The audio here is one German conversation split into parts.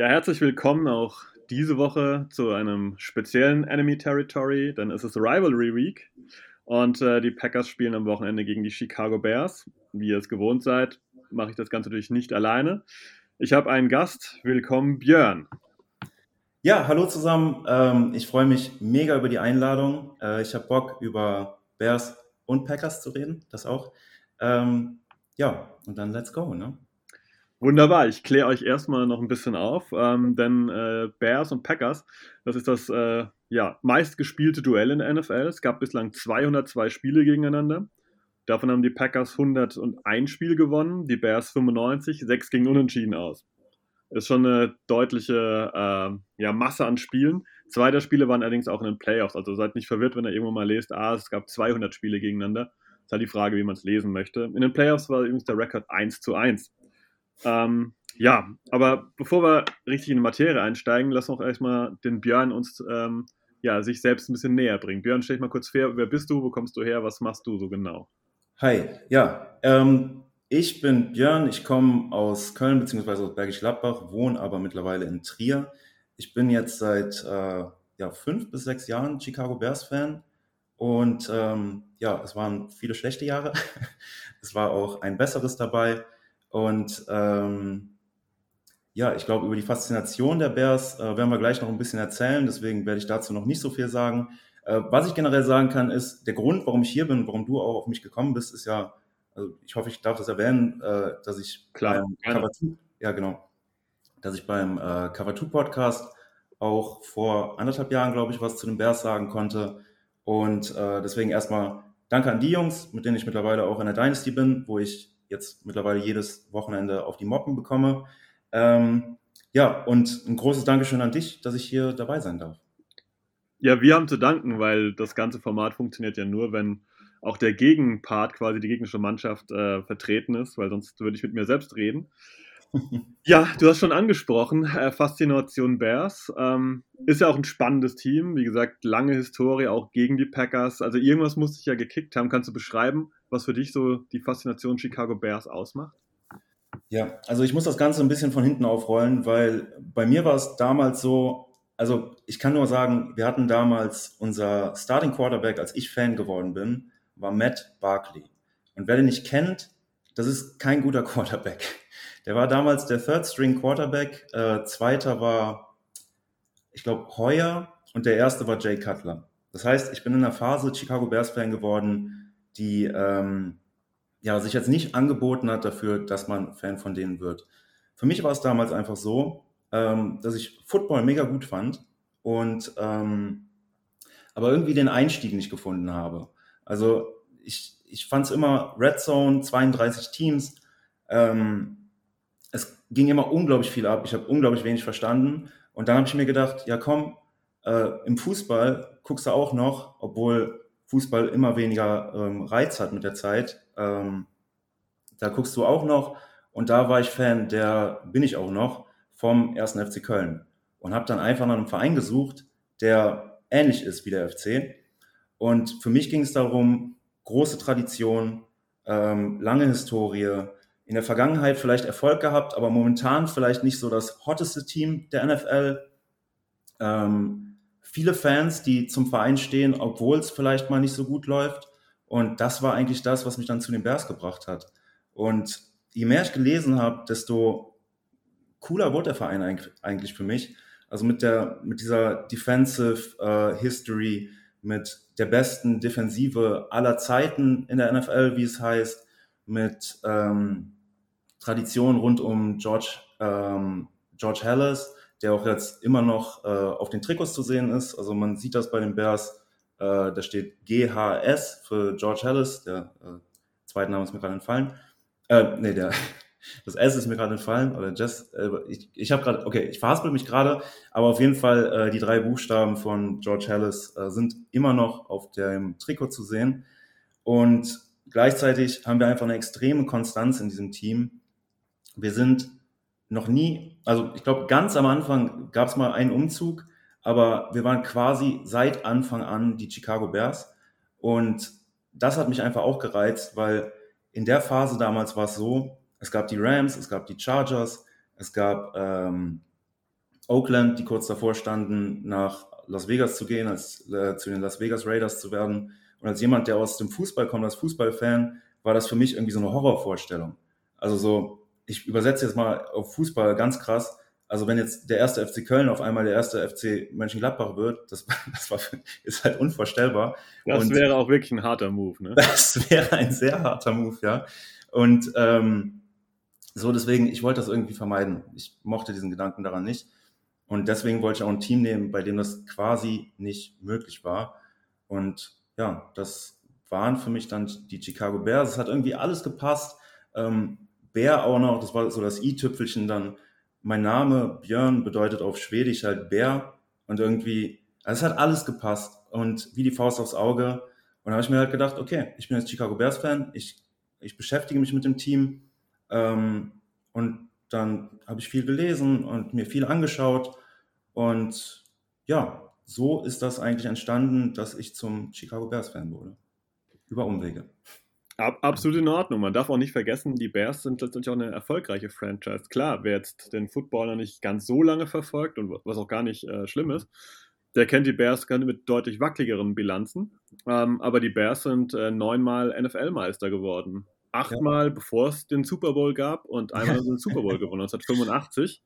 Ja, herzlich willkommen auch diese Woche zu einem speziellen Enemy Territory, denn es ist Rivalry Week und äh, die Packers spielen am Wochenende gegen die Chicago Bears. Wie ihr es gewohnt seid, mache ich das Ganze natürlich nicht alleine. Ich habe einen Gast. Willkommen, Björn. Ja, hallo zusammen. Ähm, ich freue mich mega über die Einladung. Äh, ich habe Bock, über Bears und Packers zu reden. Das auch. Ähm, ja, und dann let's go, ne? Wunderbar, ich kläre euch erstmal noch ein bisschen auf, ähm, denn äh, Bears und Packers, das ist das äh, ja, meistgespielte Duell in der NFL. Es gab bislang 202 Spiele gegeneinander. Davon haben die Packers 101 Spiele gewonnen, die Bears 95, 6 gegen Unentschieden aus. Ist schon eine deutliche äh, ja, Masse an Spielen. Zwei der Spiele waren allerdings auch in den Playoffs, also seid nicht verwirrt, wenn ihr irgendwo mal lest, ah, es gab 200 Spiele gegeneinander. Ist halt die Frage, wie man es lesen möchte. In den Playoffs war übrigens der Rekord 1 zu 1. Ähm, ja, aber bevor wir richtig in die Materie einsteigen, lass uns erstmal den Björn uns ähm, ja, sich selbst ein bisschen näher bringen. Björn, stell dich mal kurz vor, wer bist du, wo kommst du her, was machst du so genau? Hi, ja, ähm, ich bin Björn, ich komme aus Köln bzw. aus Bergisch Gladbach, wohne aber mittlerweile in Trier. Ich bin jetzt seit äh, ja, fünf bis sechs Jahren Chicago Bears Fan und ähm, ja, es waren viele schlechte Jahre. es war auch ein besseres dabei. Und ähm, ja, ich glaube, über die Faszination der Bears äh, werden wir gleich noch ein bisschen erzählen. Deswegen werde ich dazu noch nicht so viel sagen. Äh, was ich generell sagen kann, ist, der Grund, warum ich hier bin, warum du auch auf mich gekommen bist, ist ja, also ich hoffe, ich darf das erwähnen, äh, dass ich Klar, beim Cover 2, ja genau, dass ich beim äh, Cover 2 Podcast auch vor anderthalb Jahren, glaube ich, was zu den Bears sagen konnte. Und äh, deswegen erstmal danke an die Jungs, mit denen ich mittlerweile auch in der Dynasty bin, wo ich jetzt mittlerweile jedes Wochenende auf die Moppen bekomme. Ähm, ja, und ein großes Dankeschön an dich, dass ich hier dabei sein darf. Ja, wir haben zu danken, weil das ganze Format funktioniert ja nur, wenn auch der Gegenpart, quasi die gegnerische Mannschaft, äh, vertreten ist, weil sonst würde ich mit mir selbst reden. Ja, du hast schon angesprochen, äh, Faszination Bears. Ähm, ist ja auch ein spannendes Team. Wie gesagt, lange Historie auch gegen die Packers. Also irgendwas muss sich ja gekickt haben. Kannst du beschreiben, was für dich so die Faszination Chicago Bears ausmacht? Ja, also ich muss das Ganze ein bisschen von hinten aufrollen, weil bei mir war es damals so, also ich kann nur sagen, wir hatten damals unser Starting Quarterback, als ich Fan geworden bin, war Matt Barkley. Und wer den nicht kennt, das ist kein guter Quarterback. Der war damals der Third String Quarterback. Äh, zweiter war, ich glaube, Heuer und der erste war Jay Cutler. Das heißt, ich bin in einer Phase Chicago Bears Fan geworden, die ähm, ja, sich jetzt nicht angeboten hat dafür, dass man Fan von denen wird. Für mich war es damals einfach so, ähm, dass ich Football mega gut fand und ähm, aber irgendwie den Einstieg nicht gefunden habe. Also ich, ich fand es immer Red Zone, 32 Teams. Ähm, es ging immer unglaublich viel ab. Ich habe unglaublich wenig verstanden. Und dann habe ich mir gedacht, ja komm, äh, im Fußball guckst du auch noch, obwohl Fußball immer weniger ähm, Reiz hat mit der Zeit. Ähm, da guckst du auch noch. Und da war ich Fan, der bin ich auch noch, vom 1. FC Köln. Und habe dann einfach nach einem Verein gesucht, der ähnlich ist wie der FC. Und für mich ging es darum, große Tradition, ähm, lange Historie, in der Vergangenheit vielleicht Erfolg gehabt, aber momentan vielleicht nicht so das hotteste Team der NFL. Ähm, viele Fans, die zum Verein stehen, obwohl es vielleicht mal nicht so gut läuft. Und das war eigentlich das, was mich dann zu den Bears gebracht hat. Und je mehr ich gelesen habe, desto cooler wurde der Verein eigentlich für mich. Also mit der, mit dieser Defensive uh, History, mit der besten Defensive aller Zeiten in der NFL, wie es heißt, mit ähm, Tradition rund um George, ähm, George Hallis, der auch jetzt immer noch äh, auf den Trikots zu sehen ist. Also man sieht das bei den Bears, äh, da steht GHS für George Hallis, der äh, zweite Name ist mir gerade entfallen. Äh, nee, der das S ist mir gerade entfallen, oder Jess, äh, ich, ich habe gerade, okay, ich verhaspel mich gerade, aber auf jeden Fall äh, die drei Buchstaben von George Hallis äh, sind immer noch auf dem Trikot zu sehen und gleichzeitig haben wir einfach eine extreme Konstanz in diesem Team. Wir sind noch nie, also ich glaube, ganz am Anfang gab es mal einen Umzug, aber wir waren quasi seit Anfang an die Chicago Bears und das hat mich einfach auch gereizt, weil in der Phase damals war es so, es gab die Rams, es gab die Chargers, es gab ähm, Oakland, die kurz davor standen, nach Las Vegas zu gehen, als äh, zu den Las Vegas Raiders zu werden. Und als jemand, der aus dem Fußball kommt, als Fußballfan, war das für mich irgendwie so eine Horrorvorstellung. Also so, ich übersetze jetzt mal auf Fußball ganz krass. Also wenn jetzt der erste FC Köln auf einmal der erste FC Mönchengladbach wird, das, das war, ist halt unvorstellbar. Das Und wäre auch wirklich ein harter Move, ne? Das wäre ein sehr harter Move, ja. Und ähm, so deswegen, ich wollte das irgendwie vermeiden. Ich mochte diesen Gedanken daran nicht. Und deswegen wollte ich auch ein Team nehmen, bei dem das quasi nicht möglich war. Und ja, das waren für mich dann die Chicago Bears. Es hat irgendwie alles gepasst. Ähm, Bär auch noch, das war so das i-Tüpfelchen dann. Mein Name Björn bedeutet auf Schwedisch halt Bär. Und irgendwie, also es hat alles gepasst. Und wie die Faust aufs Auge. Und da habe ich mir halt gedacht, okay, ich bin jetzt Chicago Bears Fan. Ich, ich beschäftige mich mit dem Team ähm, und dann habe ich viel gelesen und mir viel angeschaut. Und ja, so ist das eigentlich entstanden, dass ich zum Chicago Bears-Fan wurde. Über Umwege. Absolut in Ordnung. Man darf auch nicht vergessen, die Bears sind letztendlich auch eine erfolgreiche Franchise. Klar, wer jetzt den Football noch nicht ganz so lange verfolgt und was auch gar nicht äh, schlimm ist, der kennt die Bears mit deutlich wackeligeren Bilanzen. Ähm, aber die Bears sind äh, neunmal NFL-Meister geworden achtmal, ja. bevor es den Super Bowl gab und einmal den Super Bowl gewonnen, 1985.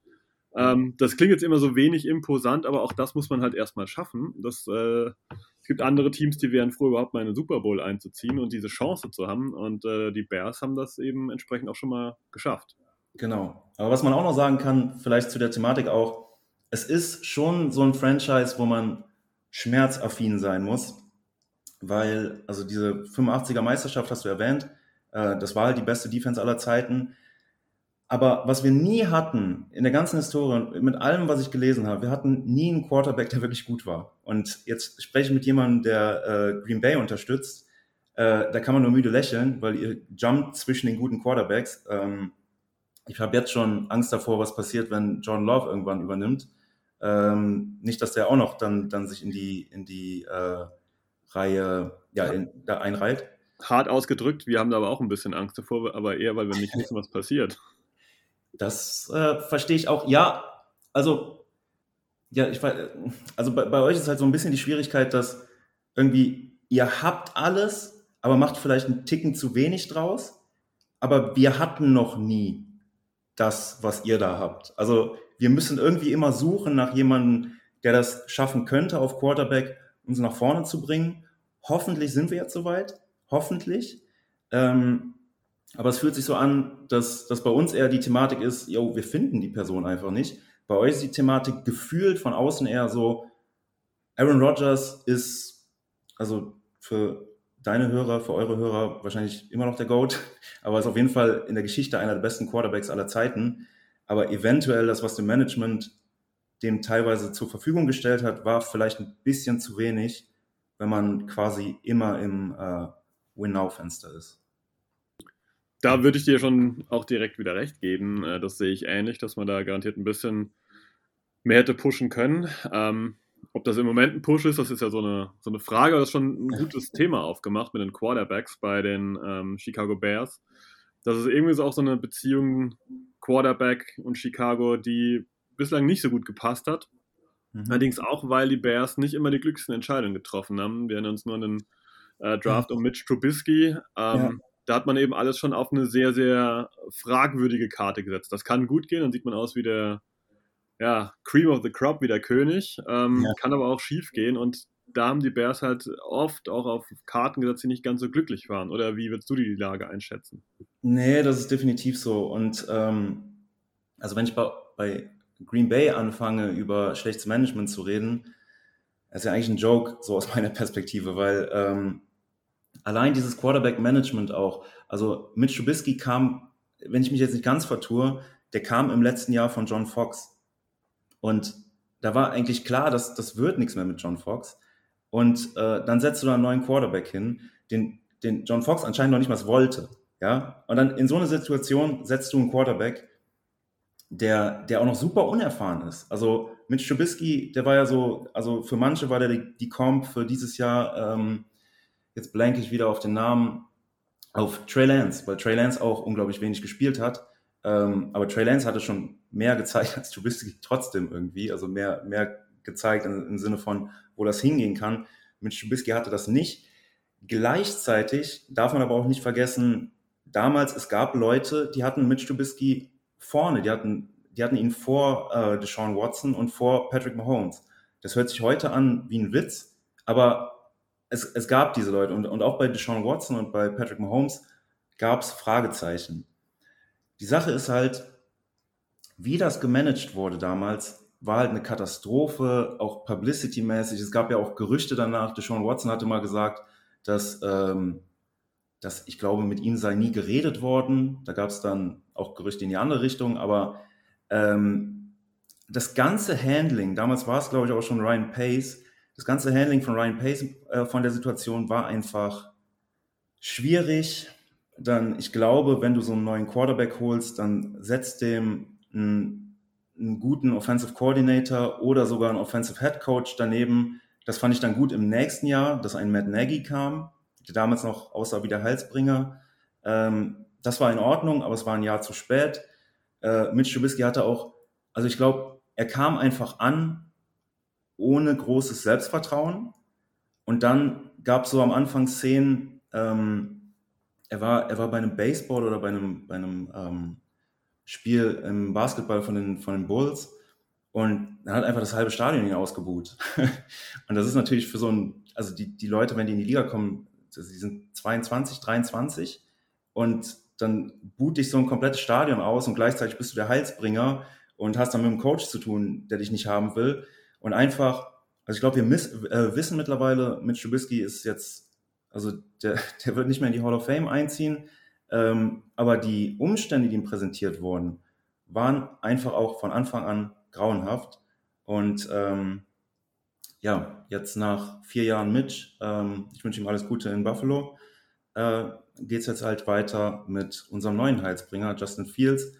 Ähm, das klingt jetzt immer so wenig imposant, aber auch das muss man halt erstmal schaffen. Das, äh, es gibt andere Teams, die wären froh, überhaupt mal in den Super Bowl einzuziehen und diese Chance zu haben. Und äh, die Bears haben das eben entsprechend auch schon mal geschafft. Genau. Aber was man auch noch sagen kann, vielleicht zu der Thematik auch, es ist schon so ein Franchise, wo man schmerzaffin sein muss, weil, also diese 85er Meisterschaft hast du erwähnt, äh, das war halt die beste Defense aller Zeiten. Aber was wir nie hatten in der ganzen Historie, mit allem, was ich gelesen habe, wir hatten nie einen Quarterback, der wirklich gut war. Und jetzt spreche ich mit jemandem, der äh, Green Bay unterstützt. Äh, da kann man nur müde lächeln, weil ihr jumpt zwischen den guten Quarterbacks. Ähm, ich habe jetzt schon Angst davor, was passiert, wenn John Love irgendwann übernimmt. Ähm, nicht, dass der auch noch dann, dann sich in die, in die äh, Reihe ja, in, da einreiht hart ausgedrückt, wir haben da aber auch ein bisschen Angst davor, aber eher, weil wir nicht wissen, was passiert. Das äh, verstehe ich auch. Ja, also, ja, ich also bei, bei euch ist halt so ein bisschen die Schwierigkeit, dass irgendwie ihr habt alles, aber macht vielleicht einen Ticken zu wenig draus. Aber wir hatten noch nie das, was ihr da habt. Also wir müssen irgendwie immer suchen nach jemandem, der das schaffen könnte, auf Quarterback uns nach vorne zu bringen. Hoffentlich sind wir jetzt soweit hoffentlich. Ähm, aber es fühlt sich so an, dass, dass bei uns eher die Thematik ist, yo, wir finden die Person einfach nicht. Bei euch ist die Thematik gefühlt von außen eher so, Aaron Rodgers ist, also für deine Hörer, für eure Hörer wahrscheinlich immer noch der GOAT, aber ist auf jeden Fall in der Geschichte einer der besten Quarterbacks aller Zeiten. Aber eventuell das, was dem Management dem teilweise zur Verfügung gestellt hat, war vielleicht ein bisschen zu wenig, wenn man quasi immer im äh, Win-Now-Fenster ist. Da würde ich dir schon auch direkt wieder recht geben. Äh, das sehe ich ähnlich, dass man da garantiert ein bisschen mehr hätte pushen können. Ähm, ob das im Moment ein Push ist, das ist ja so eine, so eine Frage, aber das ist schon ein gutes Thema aufgemacht mit den Quarterbacks bei den ähm, Chicago Bears. Das ist irgendwie so auch so eine Beziehung Quarterback und Chicago, die bislang nicht so gut gepasst hat. Mhm. Allerdings auch, weil die Bears nicht immer die glücklichsten Entscheidungen getroffen haben. Wir erinnern uns nur an den äh, Draft um Mitch Trubisky. Ähm, ja. Da hat man eben alles schon auf eine sehr, sehr fragwürdige Karte gesetzt. Das kann gut gehen, dann sieht man aus wie der ja, Cream of the Crop, wie der König. Ähm, ja. Kann aber auch schief gehen und da haben die Bears halt oft auch auf Karten gesetzt, die nicht ganz so glücklich waren. Oder wie würdest du die Lage einschätzen? Nee, das ist definitiv so. Und ähm, also wenn ich bei, bei Green Bay anfange, über schlechtes Management zu reden, ist ja eigentlich ein Joke, so aus meiner Perspektive, weil ähm, allein dieses Quarterback-Management auch, also Mitch Trubisky kam, wenn ich mich jetzt nicht ganz vertue, der kam im letzten Jahr von John Fox. Und da war eigentlich klar, dass das wird nichts mehr mit John Fox. Und äh, dann setzt du da einen neuen Quarterback hin, den, den John Fox anscheinend noch nicht mal wollte. Ja? Und dann in so eine Situation setzt du einen Quarterback, der, der auch noch super unerfahren ist. Also mit Trubisky, der war ja so, also für manche war der die, die Comp für dieses Jahr, ähm, jetzt blanke ich wieder auf den Namen, auf Trey Lance, weil Trey Lance auch unglaublich wenig gespielt hat. Ähm, aber Trey Lance hatte schon mehr gezeigt als Trubisky trotzdem irgendwie, also mehr, mehr gezeigt im, im Sinne von, wo das hingehen kann. Mit Trubisky hatte das nicht. Gleichzeitig darf man aber auch nicht vergessen, damals, es gab Leute, die hatten Mitch Trubisky vorne, die hatten, die hatten ihn vor äh, Deshaun Watson und vor Patrick Mahomes. Das hört sich heute an wie ein Witz, aber es, es gab diese Leute und, und auch bei Deshaun Watson und bei Patrick Mahomes gab es Fragezeichen. Die Sache ist halt, wie das gemanagt wurde damals, war halt eine Katastrophe, auch publicity-mäßig. Es gab ja auch Gerüchte danach. Deshaun Watson hatte mal gesagt, dass, ähm, dass ich glaube, mit ihm sei nie geredet worden. Da gab es dann auch Gerüchte in die andere Richtung, aber ähm, das ganze Handling, damals war es, glaube ich, auch schon Ryan Pace, das ganze Handling von Ryan Pace äh, von der Situation war einfach schwierig. Dann, ich glaube, wenn du so einen neuen Quarterback holst, dann setzt dem einen, einen guten Offensive Coordinator oder sogar einen Offensive Head Coach daneben. Das fand ich dann gut im nächsten Jahr, dass ein Matt Nagy kam, der damals noch aussah wie der Halsbringer. Ähm, das war in Ordnung, aber es war ein Jahr zu spät. Äh, Mitch Trubisky hatte auch, also ich glaube, er kam einfach an ohne großes Selbstvertrauen. Und dann gab es so am Anfang Szenen, ähm, er, war, er war bei einem Baseball oder bei einem, bei einem ähm, Spiel im Basketball von den, von den Bulls und er hat einfach das halbe Stadion ihn ausgebuht. und das ist natürlich für so ein, also die, die Leute, wenn die in die Liga kommen, die sind 22, 23 und dann boot dich so ein komplettes Stadion aus und gleichzeitig bist du der Heilsbringer und hast dann mit einem Coach zu tun, der dich nicht haben will und einfach, also ich glaube, wir miss, äh, wissen mittlerweile, Mitch Trubisky ist jetzt, also der, der wird nicht mehr in die Hall of Fame einziehen, ähm, aber die Umstände, die ihm präsentiert wurden, waren einfach auch von Anfang an grauenhaft. Und ähm, ja, jetzt nach vier Jahren Mitch, ähm, ich wünsche ihm alles Gute in Buffalo, äh, geht es jetzt halt weiter mit unserem neuen Heilsbringer, Justin Fields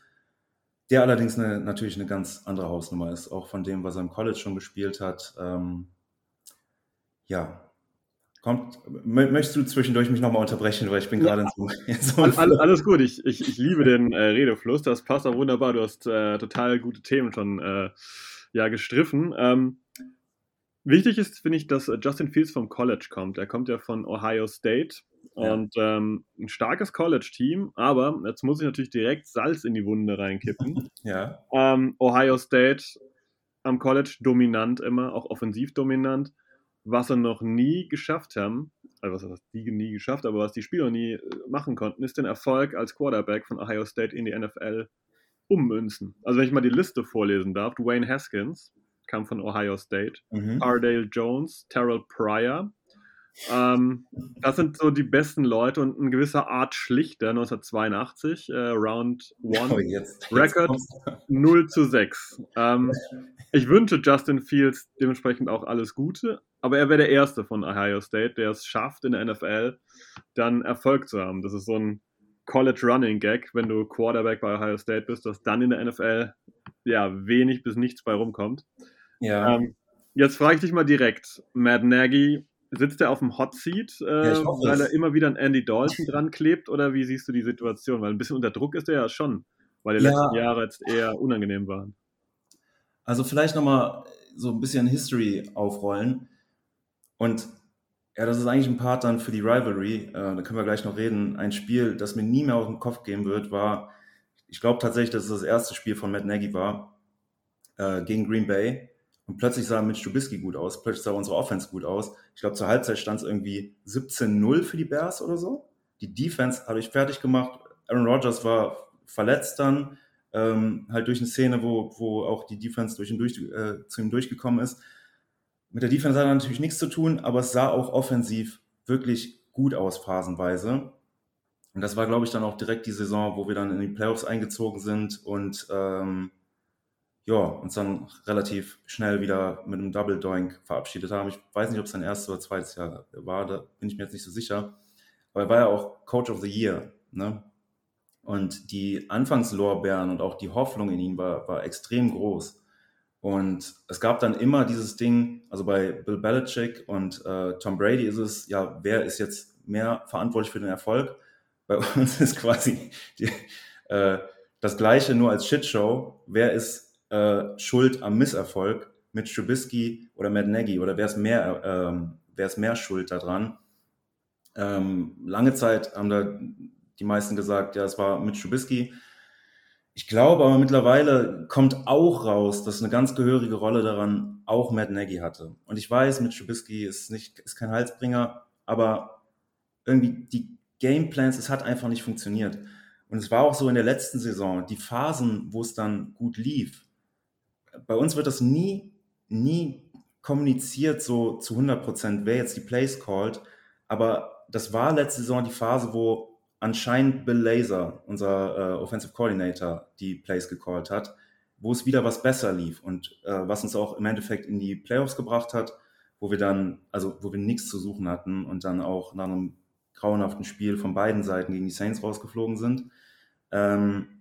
der allerdings eine, natürlich eine ganz andere Hausnummer ist, auch von dem, was er im College schon gespielt hat. Ähm, ja, Kommt, möchtest du zwischendurch mich nochmal unterbrechen, weil ich bin gerade ja. in so, in so alles, alles, gut, ich, ich, ich liebe den äh, Redefluss, das passt auch wunderbar, du hast äh, total gute Themen schon äh, ja, gestriffen. Ähm, wichtig ist, finde ich, dass Justin Fields vom College kommt. Er kommt ja von Ohio State und ähm, ein starkes College-Team, aber jetzt muss ich natürlich direkt Salz in die Wunde reinkippen. ja. Ähm, Ohio State am College dominant immer, auch offensiv dominant. Was sie noch nie geschafft haben, also was heißt die nie geschafft, aber was die Spieler nie äh, machen konnten, ist den Erfolg als Quarterback von Ohio State in die NFL ummünzen. Also wenn ich mal die Liste vorlesen darf, Dwayne Haskins kam von Ohio State, mhm. Ardale Jones, Terrell Pryor, ähm, das sind so die besten Leute und ein gewisser Art Schlichter 1982, äh, Round 1, oh, Record 0 zu 6. Ähm, ich wünsche Justin Fields dementsprechend auch alles Gute, aber er wäre der Erste von Ohio State, der es schafft, in der NFL dann Erfolg zu haben. Das ist so ein College Running Gag, wenn du Quarterback bei Ohio State bist, dass dann in der NFL ja wenig bis nichts bei rumkommt. Ja. Ähm, jetzt frage ich dich mal direkt, Matt Nagy Sitzt er auf dem Hot Seat, äh, ja, weil er immer wieder an Andy Dalton dran klebt? Oder wie siehst du die Situation? Weil ein bisschen unter Druck ist er ja schon, weil die ja. letzten Jahre jetzt eher unangenehm waren. Also vielleicht nochmal so ein bisschen History aufrollen. Und ja, das ist eigentlich ein Part dann für die Rivalry. Äh, da können wir gleich noch reden. Ein Spiel, das mir nie mehr auf den Kopf gehen wird, war, ich glaube tatsächlich, dass es das erste Spiel von Matt Nagy war, äh, gegen Green Bay. Und plötzlich sah Mitch Trubisky gut aus, plötzlich sah unsere Offense gut aus. Ich glaube, zur Halbzeit stand es irgendwie 17-0 für die Bears oder so. Die Defense habe ich fertig gemacht. Aaron Rodgers war verletzt dann, ähm, halt durch eine Szene, wo, wo auch die Defense durch durch, äh, zu ihm durchgekommen ist. Mit der Defense hat er natürlich nichts zu tun, aber es sah auch offensiv wirklich gut aus, phasenweise. Und das war, glaube ich, dann auch direkt die Saison, wo wir dann in die Playoffs eingezogen sind und ähm, ja, uns dann relativ schnell wieder mit einem Double Doink verabschiedet haben. Ich weiß nicht, ob es sein erstes oder zweites Jahr war, da bin ich mir jetzt nicht so sicher. Aber er war ja auch Coach of the Year. Ne? Und die Anfangslorbeeren und auch die Hoffnung in ihn war, war extrem groß. Und es gab dann immer dieses Ding, also bei Bill Belichick und äh, Tom Brady ist es, ja, wer ist jetzt mehr verantwortlich für den Erfolg? Bei uns ist quasi die, äh, das Gleiche nur als Shitshow. Wer ist äh, schuld am Misserfolg? Mit Trubisky oder Matt Nagy? Oder wer ist mehr, ähm, wer ist mehr schuld daran? Ähm, lange Zeit haben da die meisten gesagt, ja, es war mit Trubisky. Ich glaube aber mittlerweile kommt auch raus, dass eine ganz gehörige Rolle daran auch Matt Nagy hatte. Und ich weiß, mit Trubisky ist nicht, ist kein Halsbringer, aber irgendwie die Gameplans, es hat einfach nicht funktioniert. Und es war auch so in der letzten Saison, die Phasen, wo es dann gut lief. Bei uns wird das nie, nie kommuniziert so zu 100 Prozent, wer jetzt die Plays called. Aber das war letzte Saison die Phase, wo anscheinend Bill Laser, unser äh, Offensive Coordinator, die Plays gecallt hat, wo es wieder was besser lief und äh, was uns auch im Endeffekt in die Playoffs gebracht hat, wo wir dann, also wo wir nichts zu suchen hatten und dann auch nach einem grauenhaften Spiel von beiden Seiten gegen die Saints rausgeflogen sind. Ähm,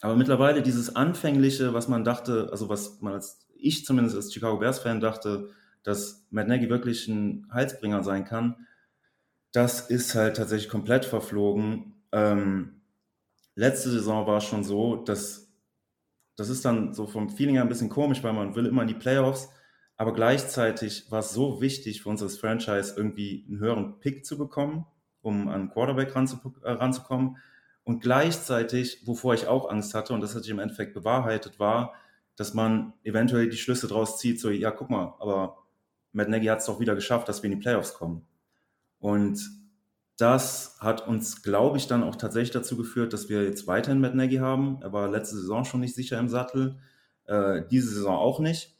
aber mittlerweile dieses Anfängliche, was man dachte, also was man als ich zumindest als Chicago Bears-Fan dachte, dass Matt Nagy wirklich ein Halsbringer sein kann, das ist halt tatsächlich komplett verflogen. Ähm, letzte Saison war es schon so, dass das ist dann so vom Feeling her ein bisschen komisch, weil man will immer in die Playoffs, aber gleichzeitig war es so wichtig für uns als Franchise irgendwie einen höheren Pick zu bekommen, um an Quarterback äh, ranzukommen. Und gleichzeitig, wovor ich auch Angst hatte, und das hat sich im Endeffekt bewahrheitet, war, dass man eventuell die Schlüsse draus zieht, so, ja, guck mal, aber Matt Nagy hat es doch wieder geschafft, dass wir in die Playoffs kommen. Und das hat uns, glaube ich, dann auch tatsächlich dazu geführt, dass wir jetzt weiterhin Matt Nagy haben. Er war letzte Saison schon nicht sicher im Sattel, äh, diese Saison auch nicht.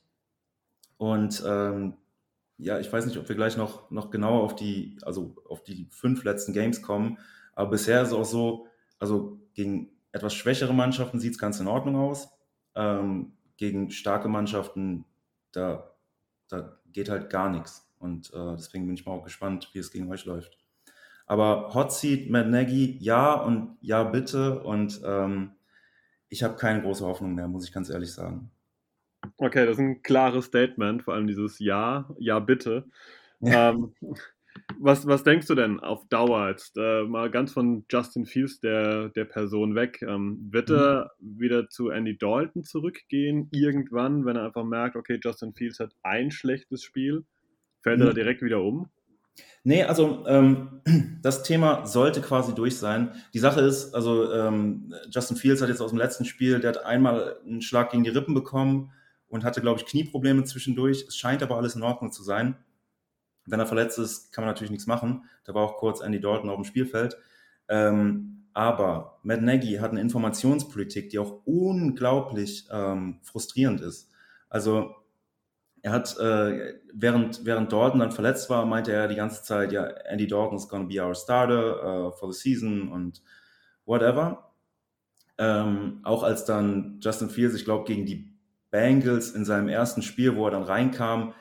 Und ähm, ja, ich weiß nicht, ob wir gleich noch, noch genauer auf die, also auf die fünf letzten Games kommen. Aber bisher ist es auch so, also gegen etwas schwächere Mannschaften sieht es ganz in Ordnung aus. Ähm, gegen starke Mannschaften, da, da geht halt gar nichts. Und äh, deswegen bin ich mal auch gespannt, wie es gegen euch läuft. Aber Hot Seat, Matt Nagy, ja und ja bitte. Und ähm, ich habe keine große Hoffnung mehr, muss ich ganz ehrlich sagen. Okay, das ist ein klares Statement, vor allem dieses Ja, ja bitte. Ja. Ähm, was, was denkst du denn auf Dauer jetzt? Äh, mal ganz von Justin Fields, der, der Person weg. Ähm, wird mhm. er wieder zu Andy Dalton zurückgehen, irgendwann, wenn er einfach merkt, okay, Justin Fields hat ein schlechtes Spiel? Fällt mhm. er da direkt wieder um? Nee, also ähm, das Thema sollte quasi durch sein. Die Sache ist, also ähm, Justin Fields hat jetzt aus dem letzten Spiel, der hat einmal einen Schlag gegen die Rippen bekommen und hatte, glaube ich, Knieprobleme zwischendurch. Es scheint aber alles in Ordnung zu sein. Wenn er verletzt ist, kann man natürlich nichts machen. Da war auch kurz Andy Dalton auf dem Spielfeld. Ähm, aber Matt Nagy hat eine Informationspolitik, die auch unglaublich ähm, frustrierend ist. Also er hat, äh, während, während Dalton dann verletzt war, meinte er die ganze Zeit, ja, Andy Dalton is gonna be our starter uh, for the season und whatever. Ähm, auch als dann Justin Fields, ich glaube, gegen die Bengals in seinem ersten Spiel, wo er dann reinkam,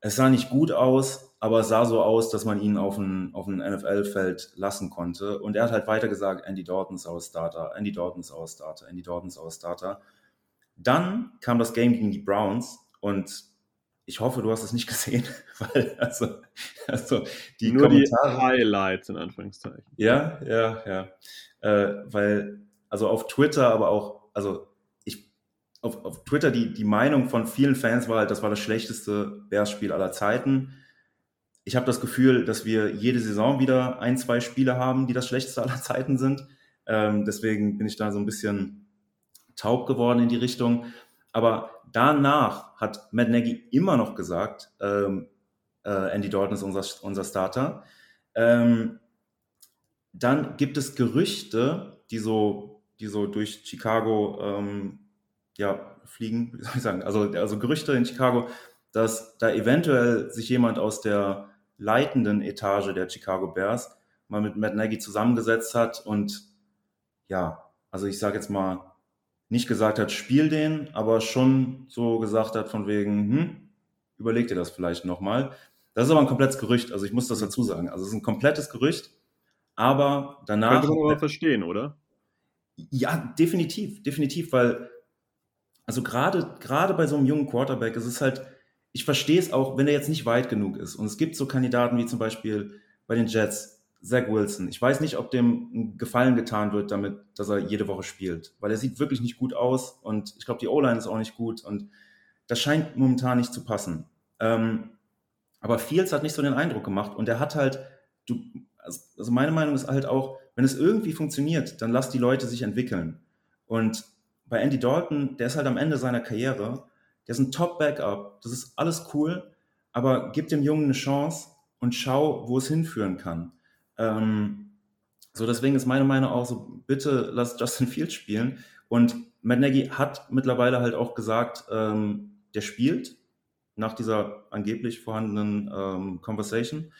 es sah nicht gut aus, aber es sah so aus, dass man ihn auf ein, auf ein NFL-Feld lassen konnte. Und er hat halt weiter gesagt, Andy Dalton ist our Starter, Andy Dalton ist our Starter, Andy Dalton ist our Starter. Dann kam das Game gegen die Browns und ich hoffe, du hast es nicht gesehen, weil also, also die Nur Kommentare, die Highlights in Anführungszeichen. Ja, ja, ja. Äh, weil, also auf Twitter, aber auch, also ich, auf, auf Twitter die, die Meinung von vielen Fans war halt, das war das schlechteste Bears-Spiel aller Zeiten. Ich habe das Gefühl, dass wir jede Saison wieder ein, zwei Spiele haben, die das schlechteste aller Zeiten sind. Ähm, deswegen bin ich da so ein bisschen taub geworden in die Richtung. Aber danach hat Matt Nagy immer noch gesagt, ähm, äh, Andy Dalton ist unser, unser Starter. Ähm, dann gibt es Gerüchte, die so, die so durch Chicago ähm, ja, fliegen, wie soll ich sagen, also, also Gerüchte in Chicago, dass da eventuell sich jemand aus der leitenden Etage der Chicago Bears mal mit Matt Nagy zusammengesetzt hat und ja, also ich sage jetzt mal, nicht gesagt hat, spiel den, aber schon so gesagt hat von wegen, hm, überleg dir das vielleicht nochmal. Das ist aber ein komplettes Gerücht, also ich muss das dazu sagen. Also es ist ein komplettes Gerücht, aber danach... Könnte man aber verstehen, oder? Ja, definitiv, definitiv, weil also gerade gerade bei so einem jungen Quarterback, es ist halt, ich verstehe es auch, wenn er jetzt nicht weit genug ist. Und es gibt so Kandidaten wie zum Beispiel bei den Jets, Zach Wilson. Ich weiß nicht, ob dem einen Gefallen getan wird damit, dass er jede Woche spielt, weil er sieht wirklich nicht gut aus und ich glaube, die O-Line ist auch nicht gut und das scheint momentan nicht zu passen. Ähm, aber Fields hat nicht so den Eindruck gemacht und er hat halt, du, also meine Meinung ist halt auch, wenn es irgendwie funktioniert, dann lass die Leute sich entwickeln. Und bei Andy Dalton, der ist halt am Ende seiner Karriere, der ist ein Top-Backup, das ist alles cool, aber gib dem Jungen eine Chance und schau, wo es hinführen kann. Ähm, so, deswegen ist meine Meinung auch so, bitte lass Justin Fields spielen. Und Matt Nagy hat mittlerweile halt auch gesagt, ähm, der spielt nach dieser angeblich vorhandenen ähm, Conversation.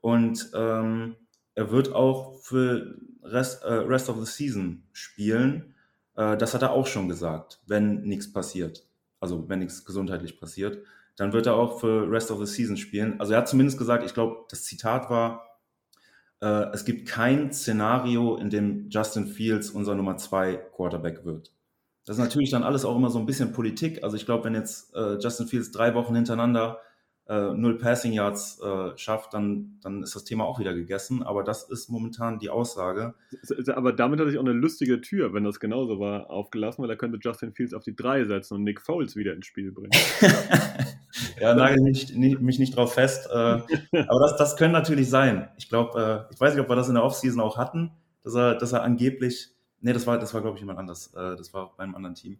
Und ähm, er wird auch für Rest, äh, Rest of the Season spielen. Äh, das hat er auch schon gesagt, wenn nichts passiert. Also wenn nichts gesundheitlich passiert, dann wird er auch für Rest of the Season spielen. Also er hat zumindest gesagt, ich glaube, das Zitat war, äh, es gibt kein Szenario, in dem Justin Fields unser Nummer zwei Quarterback wird. Das ist natürlich dann alles auch immer so ein bisschen Politik. Also ich glaube, wenn jetzt äh, Justin Fields drei Wochen hintereinander äh, null Passing Yards äh, schafft, dann, dann ist das Thema auch wieder gegessen. Aber das ist momentan die Aussage. Aber damit hat sich auch eine lustige Tür, wenn das genauso war, aufgelassen, weil er könnte Justin Fields auf die drei setzen und Nick Foles wieder ins Spiel bringen. ja, nagel mich, mich nicht drauf fest. Äh, aber das, das können natürlich sein. Ich glaube, äh, ich weiß nicht, ob wir das in der Offseason auch hatten, dass er, dass er angeblich, nee, das war, das war glaube ich jemand anders. Äh, das war beim anderen Team.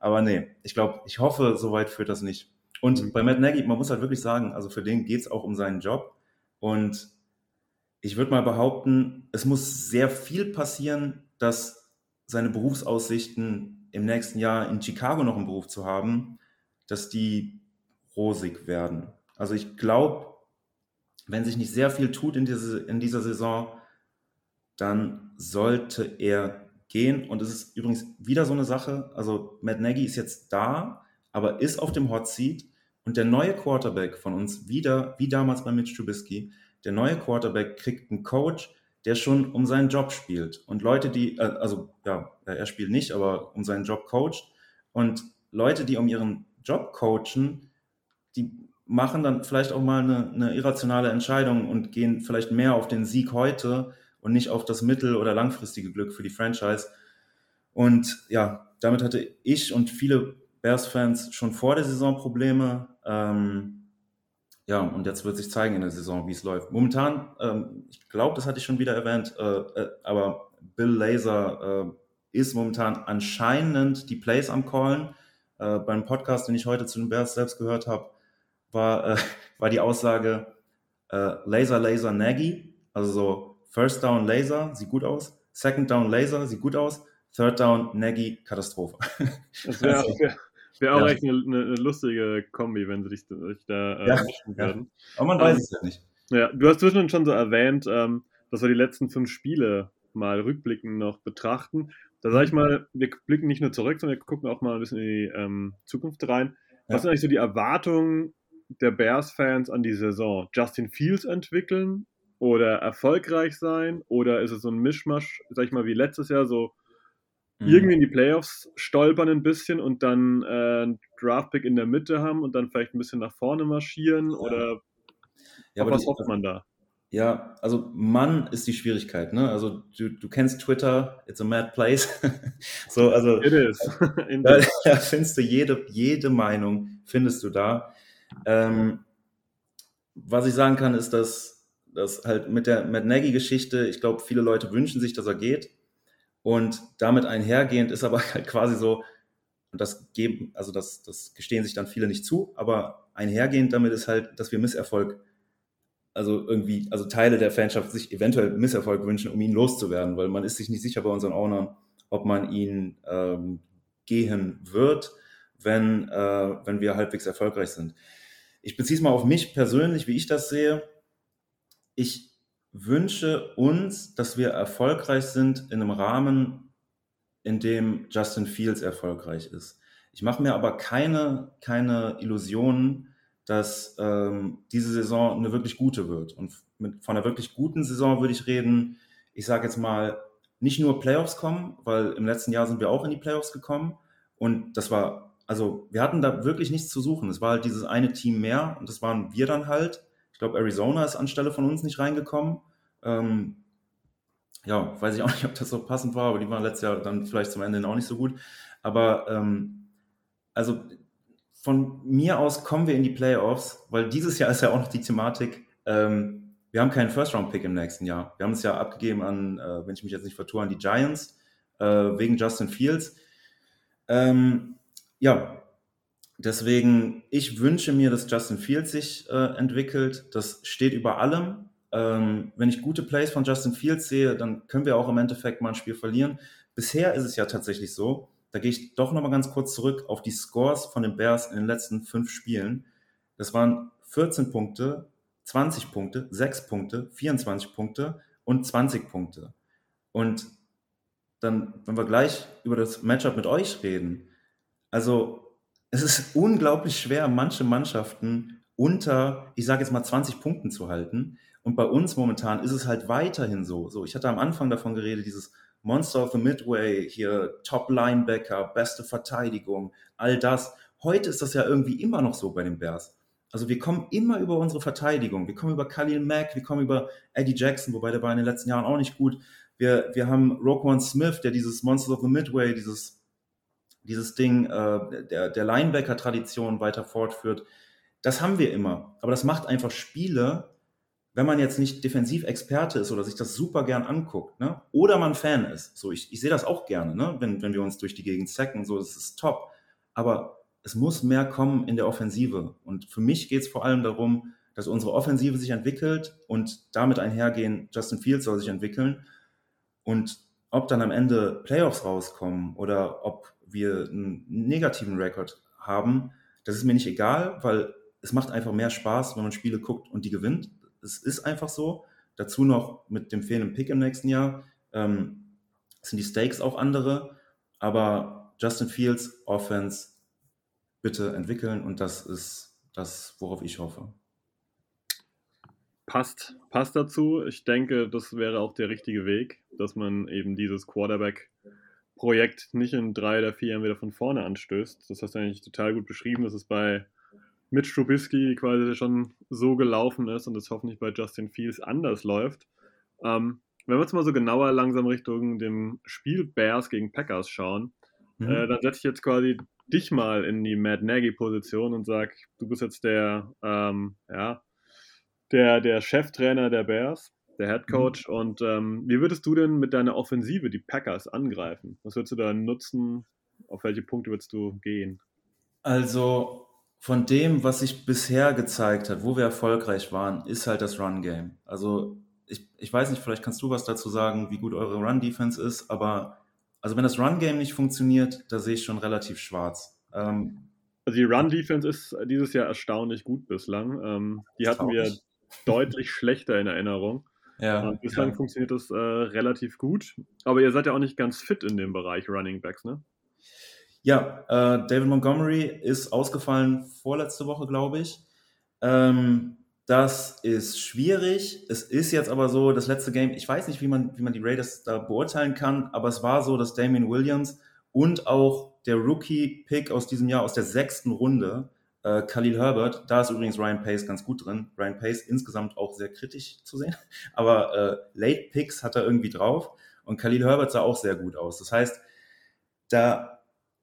Aber nee, ich glaube, ich hoffe, soweit führt das nicht. Und mhm. bei Matt Nagy, man muss halt wirklich sagen, also für den geht es auch um seinen Job. Und ich würde mal behaupten, es muss sehr viel passieren, dass seine Berufsaussichten im nächsten Jahr in Chicago noch einen Beruf zu haben, dass die rosig werden. Also ich glaube, wenn sich nicht sehr viel tut in, diese, in dieser Saison, dann sollte er gehen. Und es ist übrigens wieder so eine Sache. Also Matt Nagy ist jetzt da, aber ist auf dem Hot Seat und der neue Quarterback von uns, wieder wie damals bei Mitch Trubisky, der neue Quarterback kriegt einen Coach, der schon um seinen Job spielt. Und Leute, die, äh, also ja, er spielt nicht, aber um seinen Job coacht. Und Leute, die um ihren Job coachen, die machen dann vielleicht auch mal eine, eine irrationale Entscheidung und gehen vielleicht mehr auf den Sieg heute und nicht auf das mittel- oder langfristige Glück für die Franchise. Und ja, damit hatte ich und viele Bears-Fans schon vor der Saison Probleme. Ähm, ja, und jetzt wird sich zeigen in der Saison, wie es läuft. Momentan, ähm, ich glaube, das hatte ich schon wieder erwähnt, äh, äh, aber Bill Laser äh, ist momentan anscheinend die Plays am Callen. Äh, beim Podcast, den ich heute zu den Bears selbst gehört habe, war, äh, war die Aussage äh, Laser, Laser, Nagy. Also so First Down Laser, sieht gut aus. Second Down Laser, sieht gut aus. Third Down Nagy, Katastrophe. Das wäre also, Wäre auch ja. echt eine, eine, lustige Kombi, wenn sie dich, dich da äh, ja, mischen würden. Ja. Aber man weiß ähm, es ja nicht. Ja, du hast zwischendurch schon so erwähnt, ähm, dass wir die letzten fünf Spiele mal rückblickend noch betrachten. Da sage ich mal, wir blicken nicht nur zurück, sondern wir gucken auch mal ein bisschen in die ähm, Zukunft rein. Was sind eigentlich so die Erwartungen der Bears-Fans an die Saison? Justin Fields entwickeln oder erfolgreich sein? Oder ist es so ein Mischmasch, sag ich mal, wie letztes Jahr, so mhm. irgendwie in die Playoffs stolpern ein bisschen und dann äh, einen Draftpick in der Mitte haben und dann vielleicht ein bisschen nach vorne marschieren ja. oder ja, aber was die, hofft man da? Ja, also Mann ist die Schwierigkeit, ne? Also du, du kennst Twitter, it's a mad place. so, also It is. da, da, findest du jede, jede Meinung, findest du da. Ähm, was ich sagen kann, ist, dass, dass halt mit der Matt Nagy-Geschichte, ich glaube, viele Leute wünschen sich, dass er geht. Und damit einhergehend ist aber halt quasi so, und das geben, also das, das gestehen sich dann viele nicht zu, aber einhergehend damit ist halt, dass wir Misserfolg, also irgendwie, also Teile der Fanschaft sich eventuell Misserfolg wünschen, um ihn loszuwerden, weil man ist sich nicht sicher bei unseren Ownern, ob man ihn ähm, gehen wird, wenn, äh, wenn wir halbwegs erfolgreich sind. Ich beziehe es mal auf mich persönlich, wie ich das sehe. Ich wünsche uns, dass wir erfolgreich sind in einem Rahmen, in dem Justin Fields erfolgreich ist. Ich mache mir aber keine, keine Illusionen, dass ähm, diese Saison eine wirklich gute wird. Und mit, von einer wirklich guten Saison würde ich reden, ich sage jetzt mal, nicht nur Playoffs kommen, weil im letzten Jahr sind wir auch in die Playoffs gekommen. Und das war, also wir hatten da wirklich nichts zu suchen. Es war halt dieses eine Team mehr und das waren wir dann halt. Ich glaube, Arizona ist anstelle von uns nicht reingekommen. Ähm, ja, weiß ich auch nicht, ob das so passend war, aber die waren letztes Jahr dann vielleicht zum Ende auch nicht so gut. Aber ähm, also von mir aus kommen wir in die Playoffs, weil dieses Jahr ist ja auch noch die Thematik, ähm, wir haben keinen First-Round-Pick im nächsten Jahr. Wir haben es ja abgegeben an, äh, wenn ich mich jetzt nicht vertue, an die Giants äh, wegen Justin Fields. Ähm, ja, deswegen, ich wünsche mir, dass Justin Fields sich äh, entwickelt. Das steht über allem. Ähm, wenn ich gute Plays von Justin Fields sehe, dann können wir auch im Endeffekt mal ein Spiel verlieren. Bisher ist es ja tatsächlich so, da gehe ich doch nochmal ganz kurz zurück auf die Scores von den Bears in den letzten fünf Spielen. Das waren 14 Punkte, 20 Punkte, 6 Punkte, 24 Punkte und 20 Punkte. Und dann, wenn wir gleich über das Matchup mit euch reden, also es ist unglaublich schwer, manche Mannschaften unter, ich sage jetzt mal 20 Punkten zu halten. Und bei uns momentan ist es halt weiterhin so. So, ich hatte am Anfang davon geredet, dieses Monster of the Midway, hier Top Linebacker, beste Verteidigung, all das. Heute ist das ja irgendwie immer noch so bei den Bears. Also wir kommen immer über unsere Verteidigung. Wir kommen über Khalil Mack, wir kommen über Eddie Jackson, wobei der war in den letzten Jahren auch nicht gut. Wir, wir haben Roquan Smith, der dieses Monster of the Midway, dieses, dieses Ding äh, der, der Linebacker-Tradition weiter fortführt. Das haben wir immer. Aber das macht einfach Spiele, wenn man jetzt nicht Defensivexperte ist oder sich das super gern anguckt, ne? oder man Fan ist, so ich, ich sehe das auch gerne, ne? wenn, wenn wir uns durch die Gegend sacken, so das ist top. Aber es muss mehr kommen in der Offensive. Und für mich geht es vor allem darum, dass unsere Offensive sich entwickelt und damit einhergehen, Justin Fields soll sich entwickeln. Und ob dann am Ende Playoffs rauskommen oder ob wir einen negativen Rekord haben, das ist mir nicht egal, weil es macht einfach mehr Spaß, wenn man Spiele guckt und die gewinnt. Es ist einfach so. Dazu noch mit dem fehlenden Pick im nächsten Jahr ähm, sind die Stakes auch andere. Aber Justin Fields Offense bitte entwickeln und das ist das, worauf ich hoffe. Passt, passt dazu. Ich denke, das wäre auch der richtige Weg, dass man eben dieses Quarterback-Projekt nicht in drei oder vier Jahren wieder von vorne anstößt. Das hast du eigentlich total gut beschrieben. Das ist bei mit Trubisky quasi schon so gelaufen ist und es hoffentlich bei Justin Fields anders läuft. Ähm, wenn wir jetzt mal so genauer langsam Richtung dem Spiel Bears gegen Packers schauen, mhm. äh, dann setze ich jetzt quasi dich mal in die Matt Nagy-Position und sag, du bist jetzt der, ähm, ja, der, der Cheftrainer der Bears, der Head mhm. Coach. Mhm. Und ähm, wie würdest du denn mit deiner Offensive die Packers angreifen? Was würdest du da nutzen? Auf welche Punkte würdest du gehen? Also von dem, was sich bisher gezeigt hat, wo wir erfolgreich waren, ist halt das Run-Game. Also ich, ich weiß nicht, vielleicht kannst du was dazu sagen, wie gut eure Run-Defense ist, aber also wenn das Run-Game nicht funktioniert, da sehe ich schon relativ schwarz. Ähm, also die Run-Defense ist dieses Jahr erstaunlich gut bislang. Ähm, die hatten wir deutlich schlechter in Erinnerung. Ja, äh, bislang ja. funktioniert das äh, relativ gut. Aber ihr seid ja auch nicht ganz fit in dem Bereich Running Backs, ne? Ja, äh, David Montgomery ist ausgefallen vorletzte Woche, glaube ich. Ähm, das ist schwierig. Es ist jetzt aber so, das letzte Game, ich weiß nicht, wie man, wie man die Raiders da beurteilen kann, aber es war so, dass Damian Williams und auch der Rookie-Pick aus diesem Jahr, aus der sechsten Runde, äh, Khalil Herbert, da ist übrigens Ryan Pace ganz gut drin. Ryan Pace insgesamt auch sehr kritisch zu sehen, aber äh, Late Picks hat er irgendwie drauf und Khalil Herbert sah auch sehr gut aus. Das heißt, da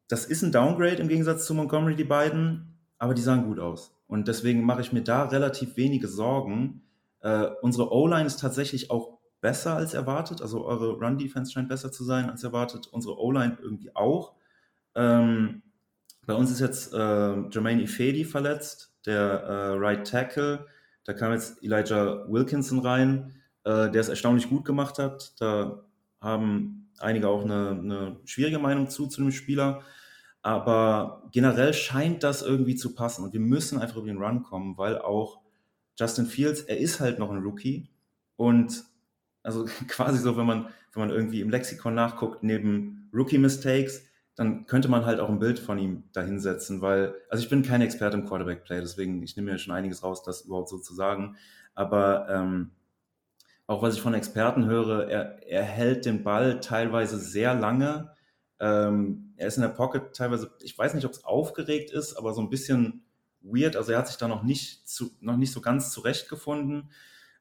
das ist ein Downgrade im Gegensatz zu Montgomery, die beiden, aber die sahen gut aus. Und deswegen mache ich mir da relativ wenige Sorgen. Äh, unsere O-Line ist tatsächlich auch besser als erwartet. Also eure Run-Defense scheint besser zu sein als erwartet. Unsere O-Line irgendwie auch. Ähm, bei uns ist jetzt äh, Jermaine Ifedi verletzt, der äh, Right Tackle. Da kam jetzt Elijah Wilkinson rein, äh, der es erstaunlich gut gemacht hat. Da haben einige auch eine, eine schwierige Meinung zu, zu dem Spieler. Aber generell scheint das irgendwie zu passen. Und wir müssen einfach über den Run kommen, weil auch Justin Fields, er ist halt noch ein Rookie. Und also quasi so, wenn man, wenn man irgendwie im Lexikon nachguckt, neben Rookie Mistakes, dann könnte man halt auch ein Bild von ihm dahinsetzen, weil, also ich bin kein Experte im Quarterback-Play, deswegen, ich nehme mir schon einiges raus, das überhaupt so zu sagen. Aber ähm, auch was ich von Experten höre, er, er hält den Ball teilweise sehr lange. Ähm, er ist in der Pocket teilweise, ich weiß nicht, ob es aufgeregt ist, aber so ein bisschen weird. Also er hat sich da noch nicht, zu, noch nicht so ganz zurechtgefunden.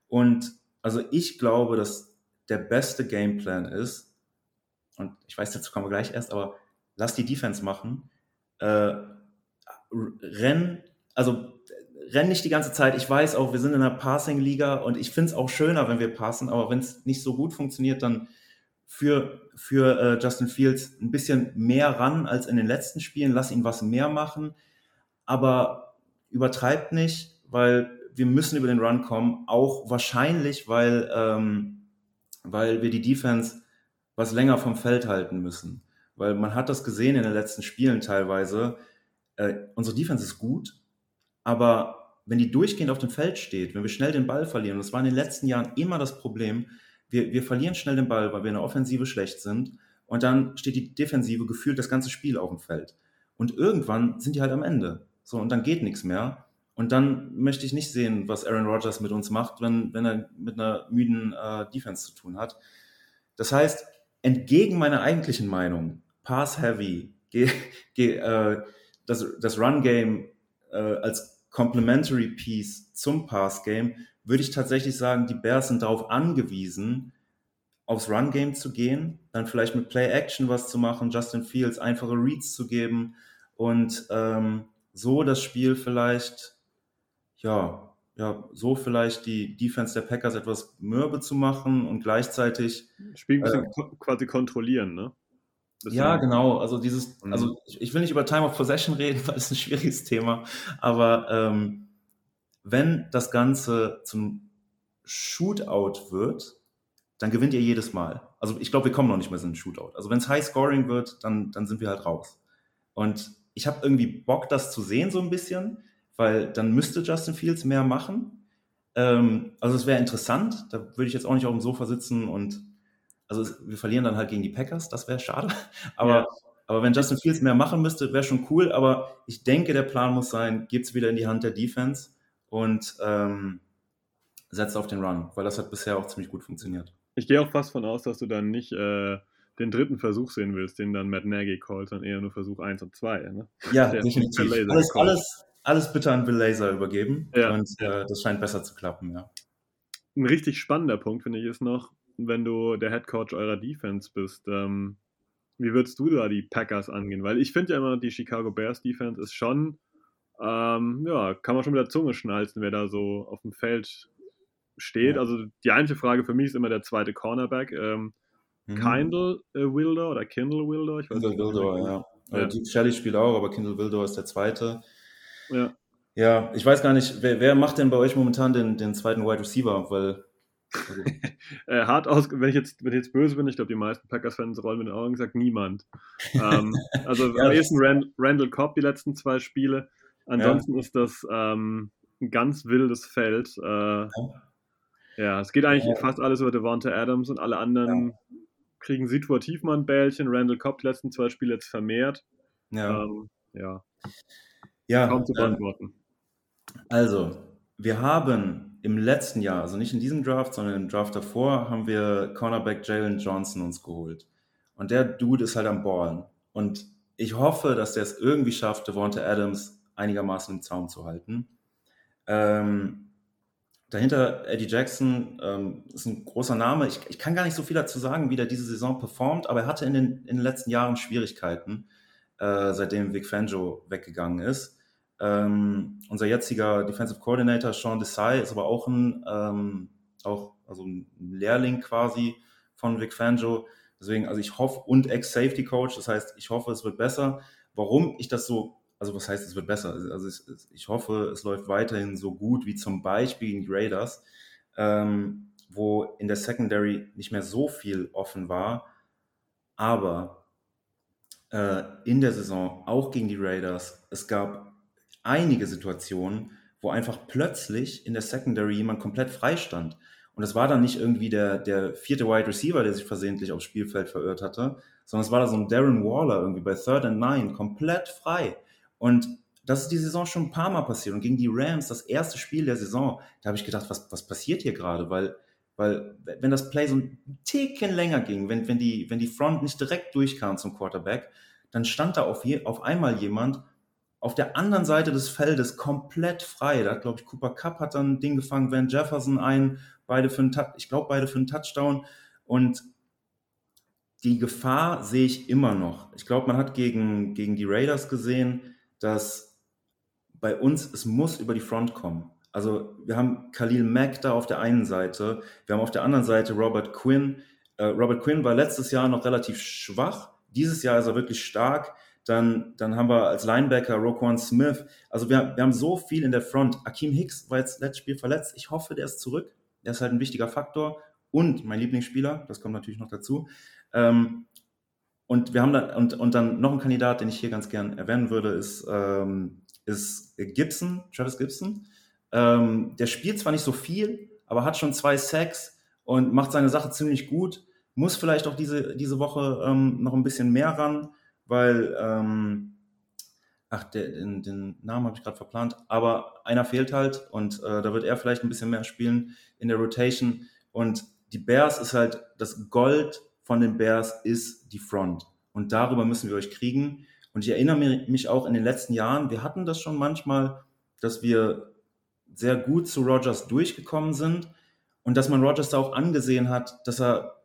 Und also ich glaube, dass der beste Gameplan ist, und ich weiß, dazu kommen wir gleich erst, aber lass die Defense machen. Äh, renn, also renn nicht die ganze Zeit. Ich weiß auch, wir sind in einer Passing-Liga und ich finde es auch schöner, wenn wir passen, aber wenn es nicht so gut funktioniert, dann für, für äh, Justin Fields ein bisschen mehr ran als in den letzten Spielen. Lass ihn was mehr machen, aber übertreibt nicht, weil wir müssen über den Run kommen, auch wahrscheinlich, weil, ähm, weil wir die Defense was länger vom Feld halten müssen. Weil man hat das gesehen in den letzten Spielen teilweise. Äh, unsere Defense ist gut, aber wenn die durchgehend auf dem Feld steht, wenn wir schnell den Ball verlieren, das war in den letzten Jahren immer das Problem, wir, wir verlieren schnell den Ball, weil wir in der Offensive schlecht sind und dann steht die Defensive gefühlt das ganze Spiel auf dem Feld. Und irgendwann sind die halt am Ende. So, und dann geht nichts mehr. Und dann möchte ich nicht sehen, was Aaron Rodgers mit uns macht, wenn, wenn er mit einer müden äh, Defense zu tun hat. Das heißt, entgegen meiner eigentlichen Meinung, Pass Heavy, geh, geh, äh, das, das Run Game äh, als Complementary Piece zum Pass Game, würde ich tatsächlich sagen, die Bears sind darauf angewiesen, aufs Run Game zu gehen, dann vielleicht mit Play Action was zu machen, Justin Fields einfache Reads zu geben und ähm, so das Spiel vielleicht, ja, ja, so vielleicht die Defense der Packers etwas mürbe zu machen und gleichzeitig. Spiel ein bisschen äh, quasi kontrollieren, ne? ja, genau. Also dieses, mhm. also ich, ich, will nicht über Time of Possession reden, weil es ein schwieriges Thema. Aber ähm, wenn das Ganze zum Shootout wird, dann gewinnt ihr jedes Mal. Also ich glaube, wir kommen noch nicht mehr in einen Shootout. Also wenn es High Scoring wird, dann, dann sind wir halt raus. Und ich habe irgendwie Bock, das zu sehen so ein bisschen, weil dann müsste Justin Fields mehr machen. Ähm, also es wäre interessant. Da würde ich jetzt auch nicht auf dem Sofa sitzen und also wir verlieren dann halt gegen die Packers, das wäre schade. Aber, ja. aber wenn Justin Fields mehr machen müsste, wäre schon cool. Aber ich denke, der Plan muss sein, gibt es wieder in die Hand der Defense und ähm, setzt auf den Run, weil das hat bisher auch ziemlich gut funktioniert. Ich gehe auch fast von aus, dass du dann nicht äh, den dritten Versuch sehen willst, den dann Matt Nagy callt, sondern eher nur Versuch 1 und 2. Ne? Ja, der definitiv. Alles, alles, alles bitte an Bill Laser übergeben ja. und äh, das scheint besser zu klappen, ja. Ein richtig spannender Punkt, finde ich, ist noch, wenn du der Head Coach eurer Defense bist, ähm, wie würdest du da die Packers angehen? Weil ich finde ja immer, die Chicago Bears Defense ist schon, ähm, ja, kann man schon mit der Zunge schnalzen, wer da so auf dem Feld steht. Ja. Also die einzige Frage für mich ist immer der zweite Cornerback. Ähm, mhm. Kindle äh, Wilder oder Kindle Wilder? Ich weiß Kindle nicht, Wilder, ja. ja. Duke Shelley spielt auch, aber Kindle Wilder ist der zweite. Ja. Ja, ich weiß gar nicht, wer, wer macht denn bei euch momentan den, den zweiten Wide Receiver? Weil also, äh, hart aus, wenn ich jetzt, wenn ich jetzt böse bin, ich glaube, die meisten Packers-Fans rollen mit den Augen gesagt, niemand. ähm, also ja, am ehesten Rand, Randall Cobb die letzten zwei Spiele. Ansonsten ja. ist das ähm, ein ganz wildes Feld. Äh, ja. ja. es geht eigentlich fast alles über Devonta Adams und alle anderen kriegen situativ mal ein Bällchen. Randall Cobb die letzten zwei Spiele jetzt vermehrt. Ja. Ähm, ja. Ja. Kaum zu ähm, beantworten. Also, wir haben im letzten Jahr, also nicht in diesem Draft, sondern im Draft davor, haben wir Cornerback Jalen Johnson uns geholt. Und der Dude ist halt am Ballen. Und ich hoffe, dass der es irgendwie schafft, Devonta Adams einigermaßen im Zaum zu halten. Ähm, dahinter Eddie Jackson ähm, ist ein großer Name. Ich, ich, kann gar nicht so viel dazu sagen, wie der diese Saison performt, aber er hatte in den, in den letzten Jahren Schwierigkeiten, äh, seitdem Vic Fangio weggegangen ist. Ähm, unser jetziger Defensive Coordinator Sean Desai ist aber auch ein, ähm, auch, also ein Lehrling quasi von Vic Fangio. Deswegen, also ich hoffe, und Ex-Safety Coach, das heißt, ich hoffe, es wird besser. Warum ich das so, also was heißt, es wird besser? Also ich, ich hoffe, es läuft weiterhin so gut wie zum Beispiel die Raiders, ähm, wo in der Secondary nicht mehr so viel offen war. Aber äh, in der Saison, auch gegen die Raiders, es gab einige Situationen, wo einfach plötzlich in der Secondary jemand komplett frei stand. Und es war dann nicht irgendwie der, der vierte Wide Receiver, der sich versehentlich aufs Spielfeld verirrt hatte, sondern es war da so ein Darren Waller irgendwie bei Third and Nine, komplett frei. Und das ist die Saison schon ein paar Mal passiert. Und gegen die Rams, das erste Spiel der Saison, da habe ich gedacht, was, was passiert hier gerade? Weil, weil, wenn das Play so ein Ticken länger ging, wenn, wenn, die, wenn die Front nicht direkt durchkam zum Quarterback, dann stand da auf, je, auf einmal jemand auf der anderen Seite des Feldes komplett frei. Da hat, glaube ich, Cooper Cup hat dann ein Ding gefangen, Van Jefferson ein, beide für einen, ich glaube, beide für einen Touchdown. Und die Gefahr sehe ich immer noch. Ich glaube, man hat gegen, gegen die Raiders gesehen, dass bei uns, es muss über die Front kommen. Also wir haben Khalil Mack da auf der einen Seite, wir haben auf der anderen Seite Robert Quinn. Äh, Robert Quinn war letztes Jahr noch relativ schwach, dieses Jahr ist er wirklich stark. Dann, dann haben wir als Linebacker Roquan Smith. Also wir, wir haben so viel in der Front. Akeem Hicks war jetzt letztes Spiel verletzt. Ich hoffe, der ist zurück. Der ist halt ein wichtiger Faktor. Und mein Lieblingsspieler, das kommt natürlich noch dazu. Ähm, und wir haben dann, und, und dann noch ein Kandidat, den ich hier ganz gern erwähnen würde, ist, ähm, ist Gibson, Travis Gibson. Ähm, der spielt zwar nicht so viel, aber hat schon zwei Sacks und macht seine Sache ziemlich gut. Muss vielleicht auch diese, diese Woche ähm, noch ein bisschen mehr ran weil, ähm, ach, der, den, den Namen habe ich gerade verplant, aber einer fehlt halt und äh, da wird er vielleicht ein bisschen mehr spielen in der Rotation. Und die Bears ist halt, das Gold von den Bears ist die Front. Und darüber müssen wir euch kriegen. Und ich erinnere mich auch in den letzten Jahren, wir hatten das schon manchmal, dass wir sehr gut zu Rogers durchgekommen sind und dass man Rogers da auch angesehen hat, dass er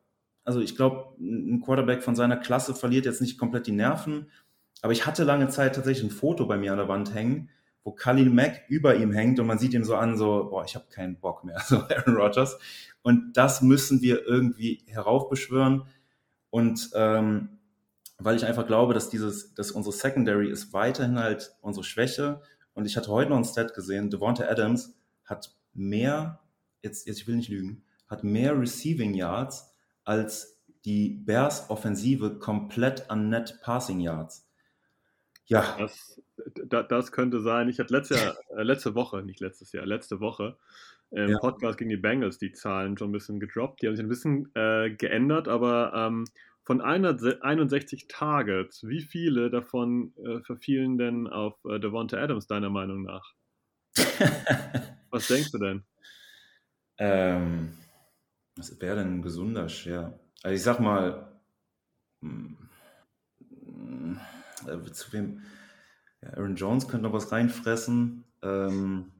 also ich glaube, ein Quarterback von seiner Klasse verliert jetzt nicht komplett die Nerven. Aber ich hatte lange Zeit tatsächlich ein Foto bei mir an der Wand hängen, wo Khalil Mack über ihm hängt und man sieht ihm so an, so, boah, ich habe keinen Bock mehr, so Aaron Rodgers. Und das müssen wir irgendwie heraufbeschwören. Und ähm, weil ich einfach glaube, dass dieses, dass unsere Secondary ist weiterhin halt unsere Schwäche. Und ich hatte heute noch ein Stat gesehen, Devonta Adams hat mehr, jetzt, jetzt ich will nicht lügen, hat mehr Receiving Yards als die Bears Offensive komplett an Net Passing Yards. Ja. Das, das könnte sein. Ich hatte letzte, Jahr, äh, letzte Woche, nicht letztes Jahr, letzte Woche im ja. Podcast gegen die Bengals die Zahlen schon ein bisschen gedroppt. Die haben sich ein bisschen äh, geändert, aber ähm, von 161 Targets, wie viele davon äh, verfielen denn auf äh, Devonta Adams, deiner Meinung nach? Was denkst du denn? Ähm, was wäre denn ein gesunder Share? Also ich sag mal, hm, äh, zu wem? Ja, Aaron Jones könnte noch was reinfressen. Ähm,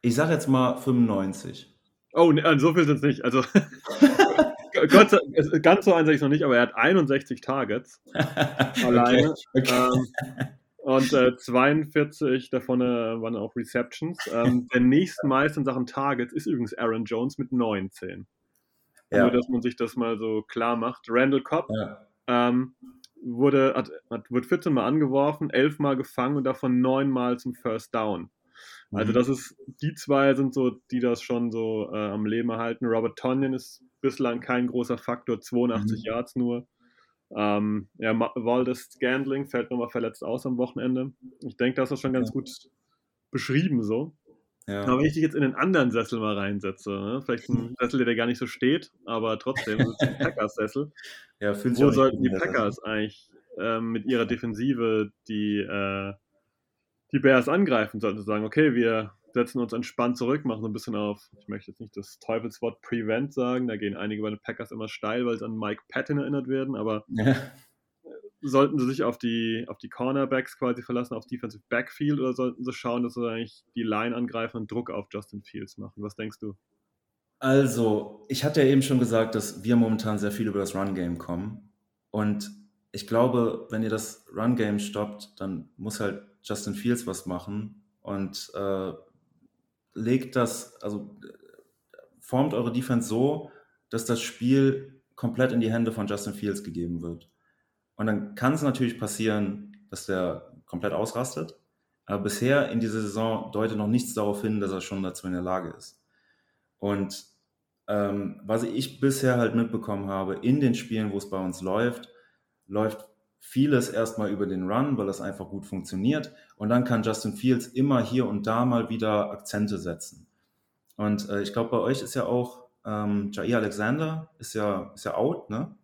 ich sag jetzt mal 95. Oh, ne, so viel sind es nicht. Also Gott, ganz so einseitig noch nicht, aber er hat 61 Targets alleine. Okay. Okay. Ähm, und äh, 42 davon äh, waren auch Receptions. Ähm, der nächstmeiste in Sachen Targets ist übrigens Aaron Jones mit 19. Ja. Nur, dass man sich das mal so klar macht. Randall Cobb ja. ähm, wurde, hat, hat, wird 14 Mal angeworfen, 11 Mal gefangen und davon 9 Mal zum First Down. Also mhm. das ist, die zwei sind so, die das schon so äh, am Leben erhalten. Robert Tonyan ist bislang kein großer Faktor, 82 mhm. Yards nur. Ähm, ja, Waldes Scandling fällt nochmal verletzt aus am Wochenende. Ich denke, das ist schon ganz ja. gut beschrieben so. Ja. Aber wenn ich dich jetzt in einen anderen Sessel mal reinsetze, ne? vielleicht ein Sessel, der gar nicht so steht, aber trotzdem, das ist ein Packers-Sessel. Ja, Wo sollten die Packers eigentlich ähm, mit ihrer Defensive die, äh, die Bears angreifen? Sollten sie sagen, okay, wir setzen uns entspannt zurück, machen so ein bisschen auf, ich möchte jetzt nicht das Teufelswort Prevent sagen, da gehen einige bei den Packers immer steil, weil sie an Mike Patton erinnert werden, aber ja. sollten sie sich auf die, auf die Cornerbacks quasi verlassen, auf Defensive Backfield oder sollten sie schauen, dass sie eigentlich die Line angreifen und Druck auf Justin Fields machen? Was denkst du? Also, ich hatte ja eben schon gesagt, dass wir momentan sehr viel über das Run-Game kommen. Und ich glaube, wenn ihr das Run-Game stoppt, dann muss halt Justin Fields was machen. Und äh, legt das, also formt eure Defense so, dass das Spiel komplett in die Hände von Justin Fields gegeben wird. Und dann kann es natürlich passieren, dass der komplett ausrastet. Aber bisher in dieser Saison deutet noch nichts darauf hin, dass er schon dazu in der Lage ist. Und ähm, was ich bisher halt mitbekommen habe, in den Spielen, wo es bei uns läuft, läuft vieles erstmal über den Run, weil das einfach gut funktioniert. Und dann kann Justin Fields immer hier und da mal wieder Akzente setzen. Und äh, ich glaube, bei euch ist ja auch ähm, Jair Alexander, ist ja, ist ja out, ne?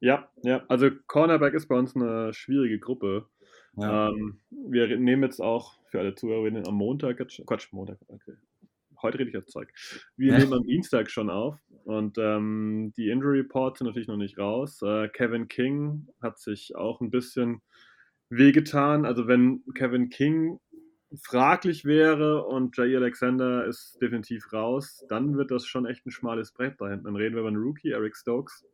Ja, ja, also Cornerback ist bei uns eine schwierige Gruppe. Ja. Ähm, wir nehmen jetzt auch für alle Zuhörerinnen am Montag, Quatsch, Montag, okay. Heute rede ich jetzt Zeug. Wir nehmen am Dienstag schon auf und ähm, die Injury Reports sind natürlich noch nicht raus. Äh, Kevin King hat sich auch ein bisschen wehgetan. Also wenn Kevin King fraglich wäre und Jay Alexander ist definitiv raus, dann wird das schon echt ein schmales Brett da hinten. Dann reden wir über einen Rookie, Eric Stokes.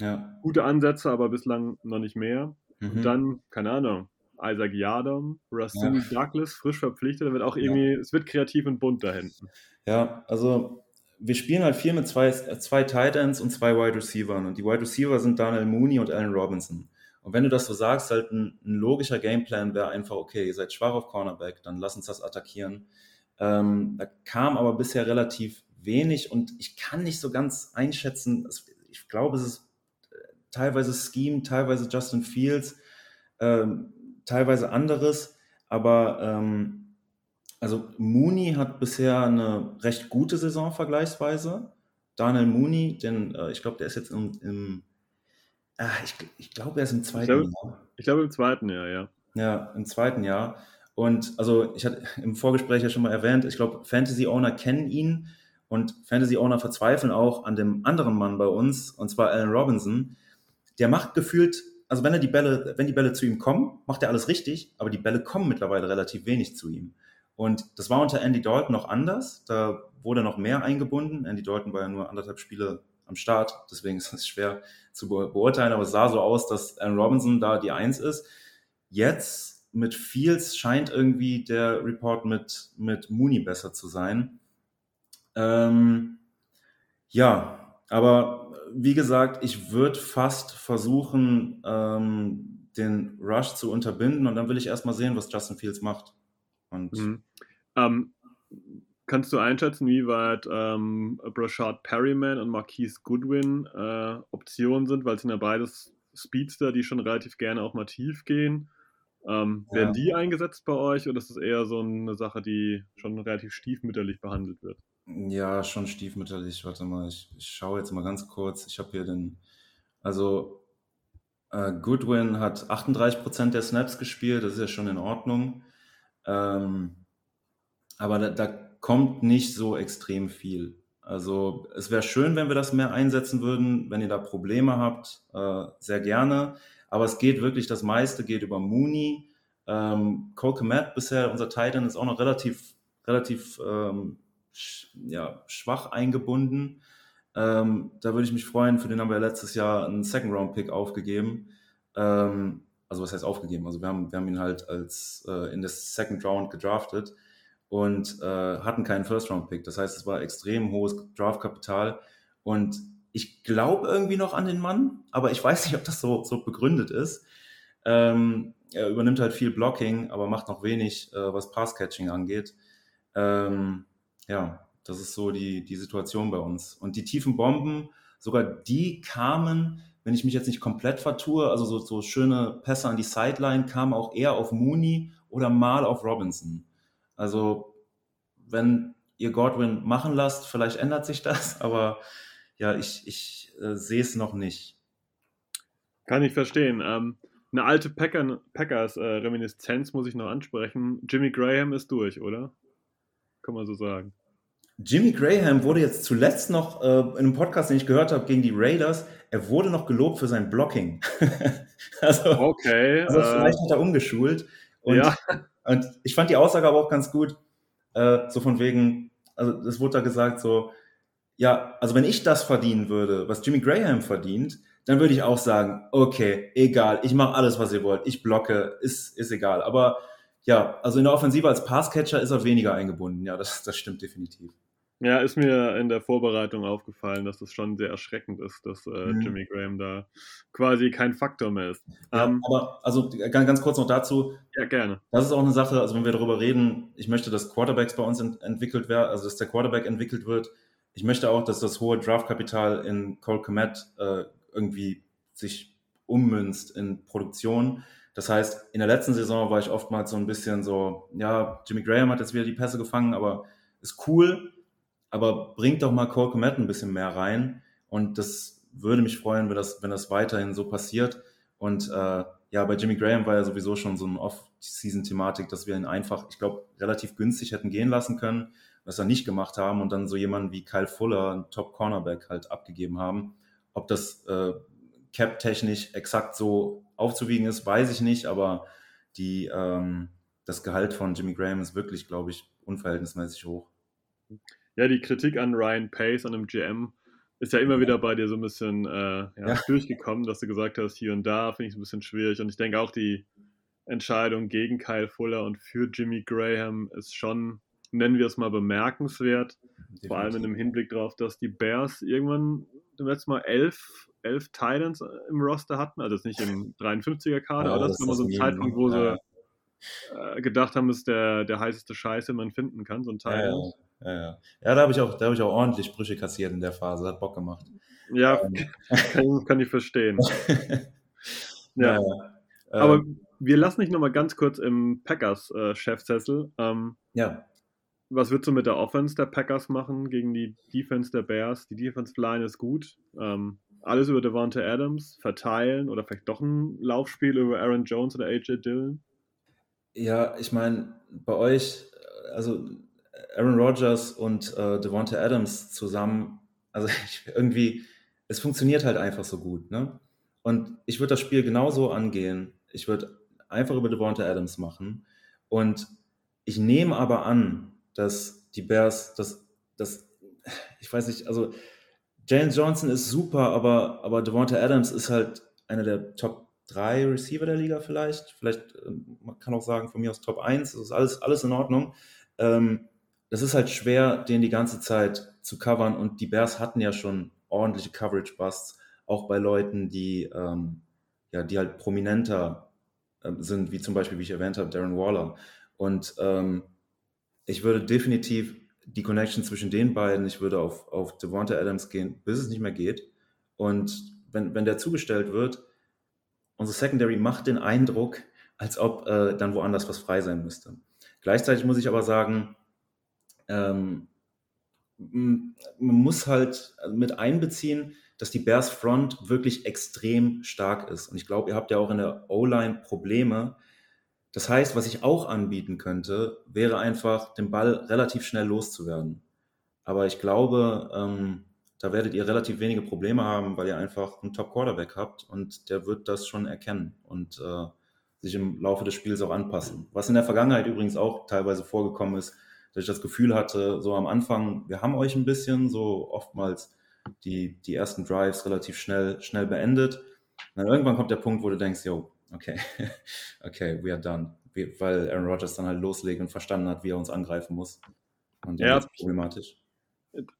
Ja. Gute Ansätze, aber bislang noch nicht mehr. Mhm. Und dann, keine Ahnung, Isaac Yadom, Rasul ja. Douglas, frisch verpflichtet, wird auch irgendwie, ja. es wird kreativ und bunt da hinten. Ja, also wir spielen halt viel mit zwei, zwei Tight Ends und zwei Wide Receivers. Und die Wide Receiver sind Daniel Mooney und Allen Robinson. Und wenn du das so sagst, halt ein, ein logischer Gameplan wäre einfach, okay, ihr seid schwach auf Cornerback, dann lass uns das attackieren. Ähm, da kam aber bisher relativ wenig und ich kann nicht so ganz einschätzen, ich glaube, es ist äh, teilweise Scheme, teilweise Justin Fields, ähm, teilweise anderes, aber ähm, also Mooney hat bisher eine recht gute Saison vergleichsweise. Daniel Mooney, denn äh, ich glaube, der ist jetzt im, im ach, ich, ich glaube, er ist im zweiten ich glaube, Jahr. Ich glaube im zweiten Jahr, ja. Ja, im zweiten Jahr. Und also ich hatte im Vorgespräch ja schon mal erwähnt, ich glaube, Fantasy Owner kennen ihn und Fantasy Owner verzweifeln auch an dem anderen Mann bei uns, und zwar Alan Robinson. Der macht gefühlt also wenn er die Bälle, wenn die Bälle zu ihm kommen, macht er alles richtig, aber die Bälle kommen mittlerweile relativ wenig zu ihm. Und das war unter Andy Dalton noch anders. Da wurde noch mehr eingebunden. Andy Dalton war ja nur anderthalb Spiele am Start, deswegen ist es schwer zu beurteilen, aber es sah so aus, dass Aaron Robinson da die Eins ist. Jetzt mit Fields scheint irgendwie der Report mit, mit Mooney besser zu sein. Ähm, ja, aber wie gesagt, ich würde fast versuchen, ähm, den Rush zu unterbinden und dann will ich erstmal sehen, was Justin Fields macht. Und mhm. ähm, kannst du einschätzen, wie weit ähm, Brashard Perryman und Marquise Goodwin äh, Optionen sind, weil es sind ja beides Speedster, die schon relativ gerne auch mal tief gehen. Ähm, ja. Werden die eingesetzt bei euch oder ist das eher so eine Sache, die schon relativ stiefmütterlich behandelt wird? Ja, schon stiefmütterlich. Warte mal, ich, ich schaue jetzt mal ganz kurz. Ich habe hier den, also äh, Goodwin hat 38% der Snaps gespielt, das ist ja schon in Ordnung. Ähm, aber da, da kommt nicht so extrem viel. Also es wäre schön, wenn wir das mehr einsetzen würden. Wenn ihr da Probleme habt, äh, sehr gerne. Aber es geht wirklich, das meiste geht über Mooney. Ähm, Cole Komet bisher, unser Titan, ist auch noch relativ, relativ ähm, ja, schwach eingebunden. Ähm, da würde ich mich freuen, für den haben wir letztes Jahr einen Second-Round-Pick aufgegeben. Ähm, also was heißt aufgegeben? Also wir haben, wir haben ihn halt als äh, in das Second Round gedraftet und äh, hatten keinen First-Round-Pick. Das heißt, es war extrem hohes Draftkapital und ich glaube irgendwie noch an den Mann, aber ich weiß nicht, ob das so, so begründet ist. Ähm, er übernimmt halt viel Blocking, aber macht noch wenig, äh, was Pass-Catching angeht. Ähm, ja, das ist so die, die Situation bei uns. Und die tiefen Bomben, sogar die kamen, wenn ich mich jetzt nicht komplett vertue, also so, so schöne Pässe an die Sideline kamen auch eher auf Mooney oder mal auf Robinson. Also wenn ihr Godwin machen lasst, vielleicht ändert sich das, aber ja, ich, ich äh, sehe es noch nicht. Kann ich verstehen. Ähm, eine alte Packer, Packers-Reminiszenz äh, muss ich noch ansprechen. Jimmy Graham ist durch, oder? Kann man so sagen. Jimmy Graham wurde jetzt zuletzt noch äh, in einem Podcast, den ich gehört habe, gegen die Raiders, er wurde noch gelobt für sein Blocking. also, okay. Also vielleicht äh, hat er umgeschult. Und, ja. und ich fand die Aussage aber auch ganz gut, äh, so von wegen, also es wurde da gesagt so, ja, also wenn ich das verdienen würde, was Jimmy Graham verdient, dann würde ich auch sagen, okay, egal, ich mache alles, was ihr wollt, ich blocke, ist, ist egal. Aber ja, also in der Offensive als Passcatcher ist er weniger eingebunden. Ja, das, das stimmt definitiv. Ja, ist mir in der Vorbereitung aufgefallen, dass es schon sehr erschreckend ist, dass äh, mhm. Jimmy Graham da quasi kein Faktor mehr ist. Ja, ähm, aber also ganz, ganz kurz noch dazu. Ja, gerne. Das ist auch eine Sache, also wenn wir darüber reden, ich möchte, dass Quarterbacks bei uns ent entwickelt werden, also dass der Quarterback entwickelt wird. Ich möchte auch, dass das hohe Draftkapital in Cole Komet äh, irgendwie sich ummünzt in Produktion. Das heißt, in der letzten Saison war ich oftmals so ein bisschen so, ja, Jimmy Graham hat jetzt wieder die Pässe gefangen, aber ist cool. Aber bringt doch mal Cole Komet ein bisschen mehr rein. Und das würde mich freuen, wenn das, wenn das weiterhin so passiert. Und äh, ja, bei Jimmy Graham war ja sowieso schon so eine Off-Season-Thematik, dass wir ihn einfach, ich glaube, relativ günstig hätten gehen lassen können, was wir nicht gemacht haben und dann so jemanden wie Kyle Fuller, ein Top-Cornerback, halt abgegeben haben. Ob das äh, Cap-technisch exakt so aufzuwiegen ist, weiß ich nicht, aber die, ähm, das Gehalt von Jimmy Graham ist wirklich, glaube ich, unverhältnismäßig hoch. Ja, die Kritik an Ryan Pace, an dem GM, ist ja immer wieder bei dir so ein bisschen äh, ja, ja. durchgekommen, dass du gesagt hast, hier und da finde ich es ein bisschen schwierig. Und ich denke auch, die Entscheidung gegen Kyle Fuller und für Jimmy Graham ist schon, nennen wir es mal, bemerkenswert. Definitiv. Vor allem in dem Hinblick darauf, dass die Bears irgendwann zum letzten Mal elf, elf Titans im Roster hatten. Also jetzt nicht im 53er-Kader, ja, aber das, ist immer so ein Zeitpunkt, wo ja. sie äh, gedacht haben, ist der, der heißeste Scheiß, den man finden kann, so ein Titan. Ja, ja, da habe ich, auch, hab ich auch ordentlich Sprüche kassiert in der Phase. Hat Bock gemacht. Ja, ähm. kann, ich verstehen. ja. ja. Aber ähm. wir lassen dich nochmal ganz kurz im Packers-Chefsessel. Äh, ähm, ja. Was würdest du mit der Offense der Packers machen gegen die Defense der Bears? Die Defense-Line ist gut. Ähm, alles über Devonta Adams verteilen oder vielleicht doch ein Laufspiel über Aaron Jones oder AJ Dillon? Ja, ich meine, bei euch, also Aaron Rodgers und äh, Devonta Adams zusammen, also ich, irgendwie, es funktioniert halt einfach so gut. Ne? Und ich würde das Spiel genauso angehen. Ich würde einfach über Devonta Adams machen. Und ich nehme aber an, dass die Bears, dass, dass ich weiß nicht, also James Johnson ist super, aber, aber Devonta Adams ist halt einer der Top 3 Receiver der Liga vielleicht. Vielleicht, ähm, man kann auch sagen, von mir aus Top 1, das ist alles, alles in Ordnung. Ähm, das ist halt schwer, den die ganze Zeit zu covern. Und die Bears hatten ja schon ordentliche Coverage-Busts, auch bei Leuten, die, ähm, ja, die halt prominenter äh, sind, wie zum Beispiel, wie ich erwähnt habe, Darren Waller. Und ähm, ich würde definitiv die Connection zwischen den beiden, ich würde auf, auf Devonta Adams gehen, bis es nicht mehr geht. Und wenn, wenn der zugestellt wird, unsere Secondary macht den Eindruck, als ob äh, dann woanders was frei sein müsste. Gleichzeitig muss ich aber sagen, ähm, man muss halt mit einbeziehen, dass die Bears Front wirklich extrem stark ist. Und ich glaube, ihr habt ja auch in der O-Line Probleme. Das heißt, was ich auch anbieten könnte, wäre einfach, den Ball relativ schnell loszuwerden. Aber ich glaube, ähm, da werdet ihr relativ wenige Probleme haben, weil ihr einfach einen Top-Quarterback habt und der wird das schon erkennen und äh, sich im Laufe des Spiels auch anpassen. Was in der Vergangenheit übrigens auch teilweise vorgekommen ist, dass ich das Gefühl hatte, so am Anfang, wir haben euch ein bisschen, so oftmals die, die ersten Drives relativ schnell, schnell beendet. Und dann irgendwann kommt der Punkt, wo du denkst, yo, okay, okay, we are done. Weil Aaron Rodgers dann halt loslegt und verstanden hat, wie er uns angreifen muss. Und ja, das ist problematisch.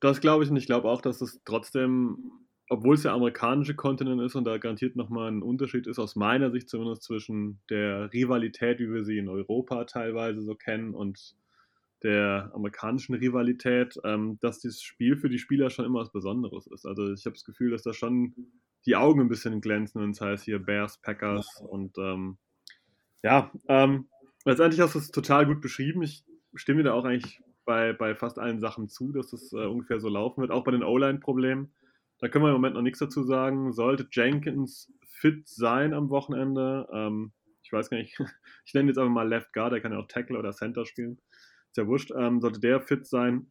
Das glaube ich und ich glaube auch, dass es trotzdem, obwohl es der amerikanische Kontinent ist und da garantiert nochmal ein Unterschied ist, aus meiner Sicht zumindest zwischen der Rivalität, wie wir sie in Europa teilweise so kennen und der amerikanischen Rivalität, ähm, dass dieses Spiel für die Spieler schon immer was Besonderes ist. Also ich habe das Gefühl, dass da schon die Augen ein bisschen glänzen, wenn es heißt hier Bears, Packers und ähm, ja, ähm, letztendlich hast du es total gut beschrieben. Ich stimme dir da auch eigentlich bei, bei fast allen Sachen zu, dass es äh, ungefähr so laufen wird, auch bei den O-Line-Problemen. Da können wir im Moment noch nichts dazu sagen. Sollte Jenkins fit sein am Wochenende, ähm, ich weiß gar nicht, ich nenne jetzt einfach mal Left Guard, der kann ja auch Tackle oder Center spielen ist ja wurscht, ähm, sollte der fit sein,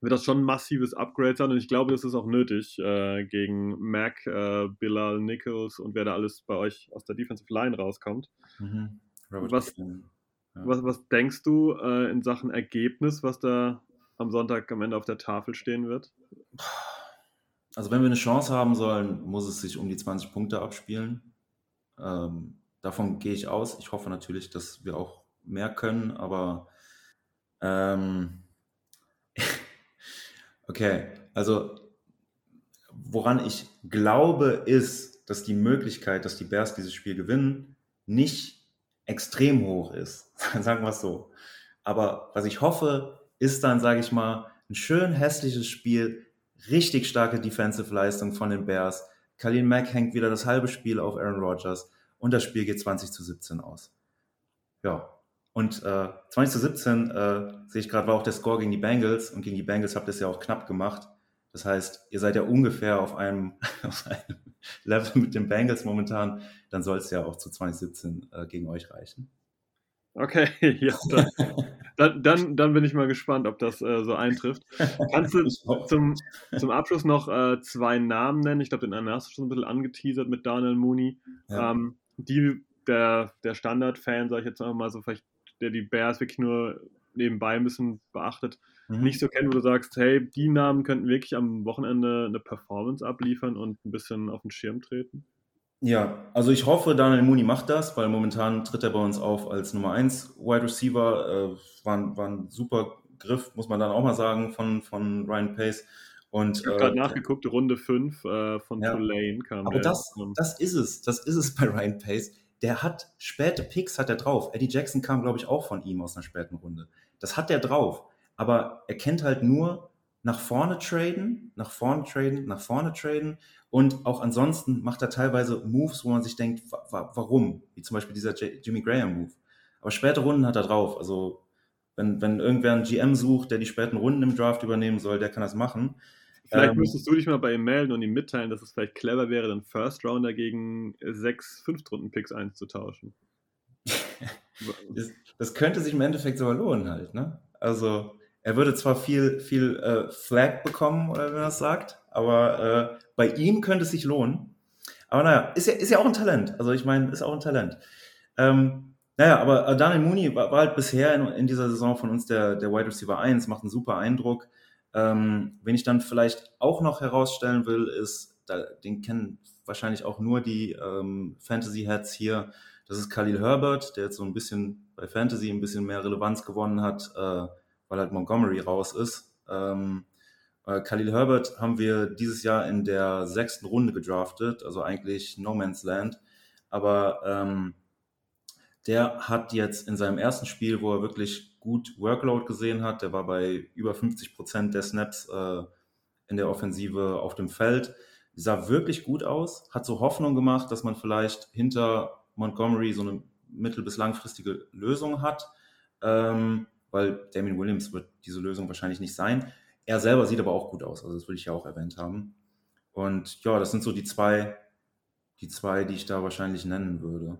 wird das schon ein massives Upgrade sein und ich glaube, das ist auch nötig äh, gegen Mac, äh, Bilal, Nichols und wer da alles bei euch aus der Defensive Line rauskommt. Mhm. Was, ja. was, was, denkst du äh, in Sachen Ergebnis, was da am Sonntag am Ende auf der Tafel stehen wird? Also wenn wir eine Chance haben sollen, muss es sich um die 20 Punkte abspielen. Ähm, davon gehe ich aus. Ich hoffe natürlich, dass wir auch mehr können, aber ähm, okay, also woran ich glaube, ist, dass die Möglichkeit, dass die Bears dieses Spiel gewinnen, nicht extrem hoch ist. Sagen wir es so. Aber was ich hoffe, ist dann, sage ich mal, ein schön hässliches Spiel, richtig starke Defensive-Leistung von den Bears. Kalin Mack hängt wieder das halbe Spiel auf Aaron Rodgers und das Spiel geht 20 zu 17 aus. Ja, Und äh, 20 zu 17 äh, sehe ich gerade, war auch der Score gegen die Bengals und gegen die Bengals habt ihr es ja auch knapp gemacht. Das heißt, ihr seid ja ungefähr auf einem, auf einem Level mit den Bengals momentan. Dann soll es ja auch zu 2017 äh, gegen euch reichen. Okay, ja, dann, dann, dann, bin ich mal gespannt, ob das äh, so eintrifft. Kannst du zum, zum Abschluss noch äh, zwei Namen nennen? Ich glaube, den einen hast du schon ein bisschen angeteasert mit Daniel Mooney. Ja. Ähm, die, der, der Standard-Fan, sage ich jetzt mal so, vielleicht, der die Bears wirklich nur nebenbei ein bisschen beachtet, mhm. nicht so kennt, wo du sagst, hey, die Namen könnten wirklich am Wochenende eine Performance abliefern und ein bisschen auf den Schirm treten? Ja, also ich hoffe, Daniel Mooney macht das, weil momentan tritt er bei uns auf als Nummer 1 Wide Receiver. Äh, war, war ein super Griff, muss man dann auch mal sagen, von, von Ryan Pace. Und, ich habe äh, gerade nachgeguckt, Runde 5 äh, von ja, Tulane kam Aber das, das ist es, das ist es bei Ryan Pace. Der hat späte Picks, hat er drauf. Eddie Jackson kam, glaube ich, auch von ihm aus einer späten Runde. Das hat er drauf. Aber er kennt halt nur nach vorne traden, nach vorne traden, nach vorne traden. Und auch ansonsten macht er teilweise Moves, wo man sich denkt, wa warum? Wie zum Beispiel dieser J Jimmy Graham-Move. Aber späte Runden hat er drauf. Also wenn, wenn irgendwer einen GM sucht, der die späten Runden im Draft übernehmen soll, der kann das machen. Vielleicht ähm, müsstest du dich mal bei ihm melden und ihm mitteilen, dass es vielleicht clever wäre, den First Rounder gegen sechs Fünftrunden-Picks einzutauschen. das, das, könnte sich im Endeffekt sogar lohnen halt, ne? Also er würde zwar viel, viel äh, Flag bekommen, oder wenn man das sagt, aber äh, bei ihm könnte es sich lohnen. Aber naja, ist ja, ist ja auch ein Talent. Also ich meine, ist auch ein Talent. Ähm, naja, aber Daniel Mooney war, war halt bisher in, in, dieser Saison von uns der, der Wide Receiver 1, macht einen super Eindruck. Ähm, wen ich dann vielleicht auch noch herausstellen will, ist, da, den kennen wahrscheinlich auch nur die ähm, Fantasy-Heads hier. Das ist Khalil Herbert, der jetzt so ein bisschen bei Fantasy ein bisschen mehr Relevanz gewonnen hat, äh, weil halt Montgomery raus ist. Ähm, äh, Khalil Herbert haben wir dieses Jahr in der sechsten Runde gedraftet, also eigentlich No Man's Land. Aber ähm, der hat jetzt in seinem ersten Spiel, wo er wirklich gut Workload gesehen hat, der war bei über 50 Prozent der Snaps äh, in der Offensive auf dem Feld, sah wirklich gut aus, hat so Hoffnung gemacht, dass man vielleicht hinter Montgomery so eine mittel- bis langfristige Lösung hat, ähm, weil Damien Williams wird diese Lösung wahrscheinlich nicht sein. Er selber sieht aber auch gut aus, also das will ich ja auch erwähnt haben. Und ja, das sind so die zwei, die zwei, die ich da wahrscheinlich nennen würde.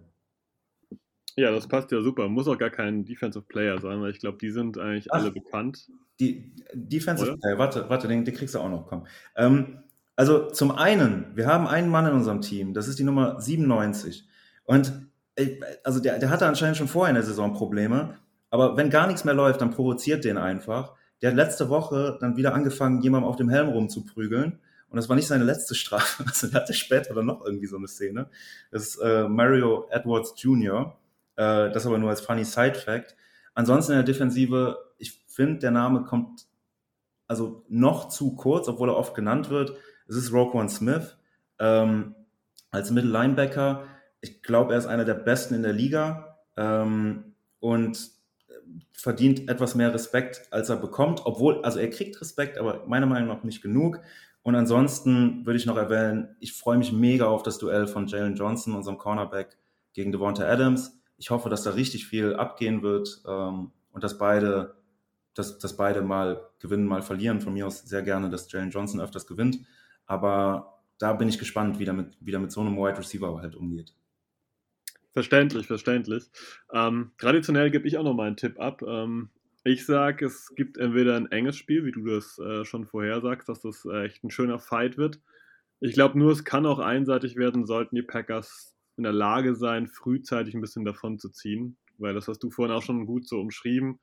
Ja, das passt ja super. Muss auch gar kein Defensive Player sein, weil ich glaube, die sind eigentlich Ach, alle bekannt. Die Defensive Oder? Player, warte, warte, den, den kriegst du auch noch, komm. Ähm, also zum einen, wir haben einen Mann in unserem Team, das ist die Nummer 97. Und äh, also der, der hatte anscheinend schon vorher in der Saison Probleme, aber wenn gar nichts mehr läuft, dann provoziert den einfach. Der hat letzte Woche dann wieder angefangen, jemandem auf dem Helm rumzuprügeln. Und das war nicht seine letzte Strafe. Also er hatte später dann noch irgendwie so eine Szene. Das ist äh, Mario Edwards Jr. Äh, das aber nur als funny Side Fact. Ansonsten in der Defensive, ich finde, der Name kommt also noch zu kurz, obwohl er oft genannt wird. Es ist Roquan Smith ähm, als Middle Linebacker. Ich glaube, er ist einer der besten in der Liga. Ähm, und verdient etwas mehr Respekt, als er bekommt, obwohl, also er kriegt Respekt, aber meiner Meinung nach nicht genug. Und ansonsten würde ich noch erwähnen, ich freue mich mega auf das Duell von Jalen Johnson, unserem Cornerback, gegen Devonta Adams. Ich hoffe, dass da richtig viel abgehen wird ähm, und dass beide, dass, dass beide mal gewinnen, mal verlieren. Von mir aus sehr gerne, dass Jalen Johnson öfters gewinnt. Aber da bin ich gespannt, wie er mit, wie er mit so einem Wide Receiver halt umgeht. Verständlich, verständlich. Ähm, traditionell gebe ich auch noch mal einen Tipp ab. Ähm, ich sage, es gibt entweder ein enges Spiel, wie du das äh, schon vorher sagst, dass das äh, echt ein schöner Fight wird. Ich glaube nur, es kann auch einseitig werden, sollten die Packers in der Lage sein, frühzeitig ein bisschen davon zu ziehen, weil das hast du vorhin auch schon gut so umschrieben.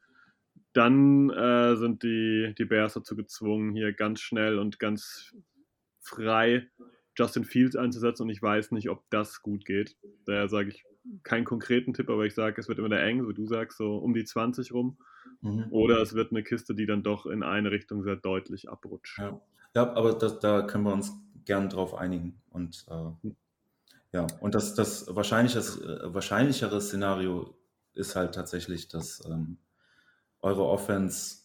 Dann äh, sind die, die Bears dazu gezwungen, hier ganz schnell und ganz frei Justin Fields einzusetzen und ich weiß nicht, ob das gut geht. Daher sage ich, keinen konkreten Tipp, aber ich sage, es wird immer der eng, wie du sagst, so um die 20 rum. Mhm. Oder es wird eine Kiste, die dann doch in eine Richtung sehr deutlich abrutscht. Ja, ja aber das, da können wir uns gern drauf einigen. Und äh, ja, und das, das äh, wahrscheinlichere Szenario ist halt tatsächlich, dass ähm, eure Offense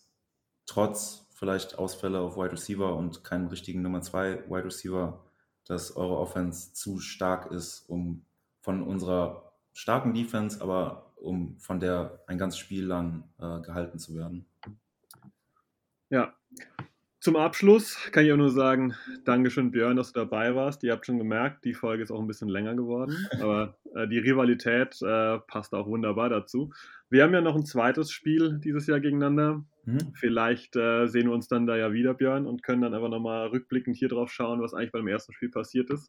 trotz vielleicht Ausfälle auf Wide Receiver und keinen richtigen Nummer 2 Wide Receiver, dass eure Offense zu stark ist, um von unserer starken Defense, aber um von der ein ganzes Spiel lang äh, gehalten zu werden. Ja, zum Abschluss kann ich auch nur sagen, Dankeschön Björn, dass du dabei warst. Ihr habt schon gemerkt, die Folge ist auch ein bisschen länger geworden, aber äh, die Rivalität äh, passt auch wunderbar dazu. Wir haben ja noch ein zweites Spiel dieses Jahr gegeneinander. Mhm. Vielleicht äh, sehen wir uns dann da ja wieder, Björn, und können dann einfach nochmal rückblickend hier drauf schauen, was eigentlich beim ersten Spiel passiert ist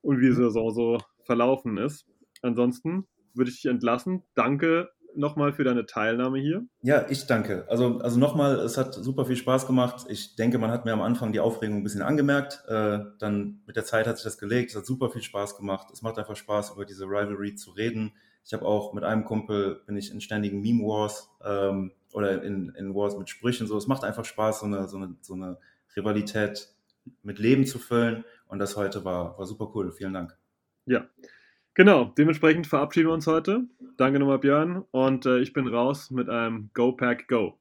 und wie die Saison so verlaufen ist. Ansonsten würde ich dich entlassen. Danke nochmal für deine Teilnahme hier. Ja, ich danke. Also, also nochmal, es hat super viel Spaß gemacht. Ich denke, man hat mir am Anfang die Aufregung ein bisschen angemerkt. Äh, dann mit der Zeit hat sich das gelegt. Es hat super viel Spaß gemacht. Es macht einfach Spaß, über diese Rivalry zu reden. Ich habe auch mit einem Kumpel, bin ich in ständigen Meme Wars ähm, oder in, in Wars mit Sprüchen. So, es macht einfach Spaß, so eine, so eine, so eine Rivalität mit Leben zu füllen. Und das heute war, war super cool. Vielen Dank. Ja, Genau, dementsprechend verabschieden wir uns heute. Danke nochmal, Björn. Und äh, ich bin raus mit einem Go Pack Go.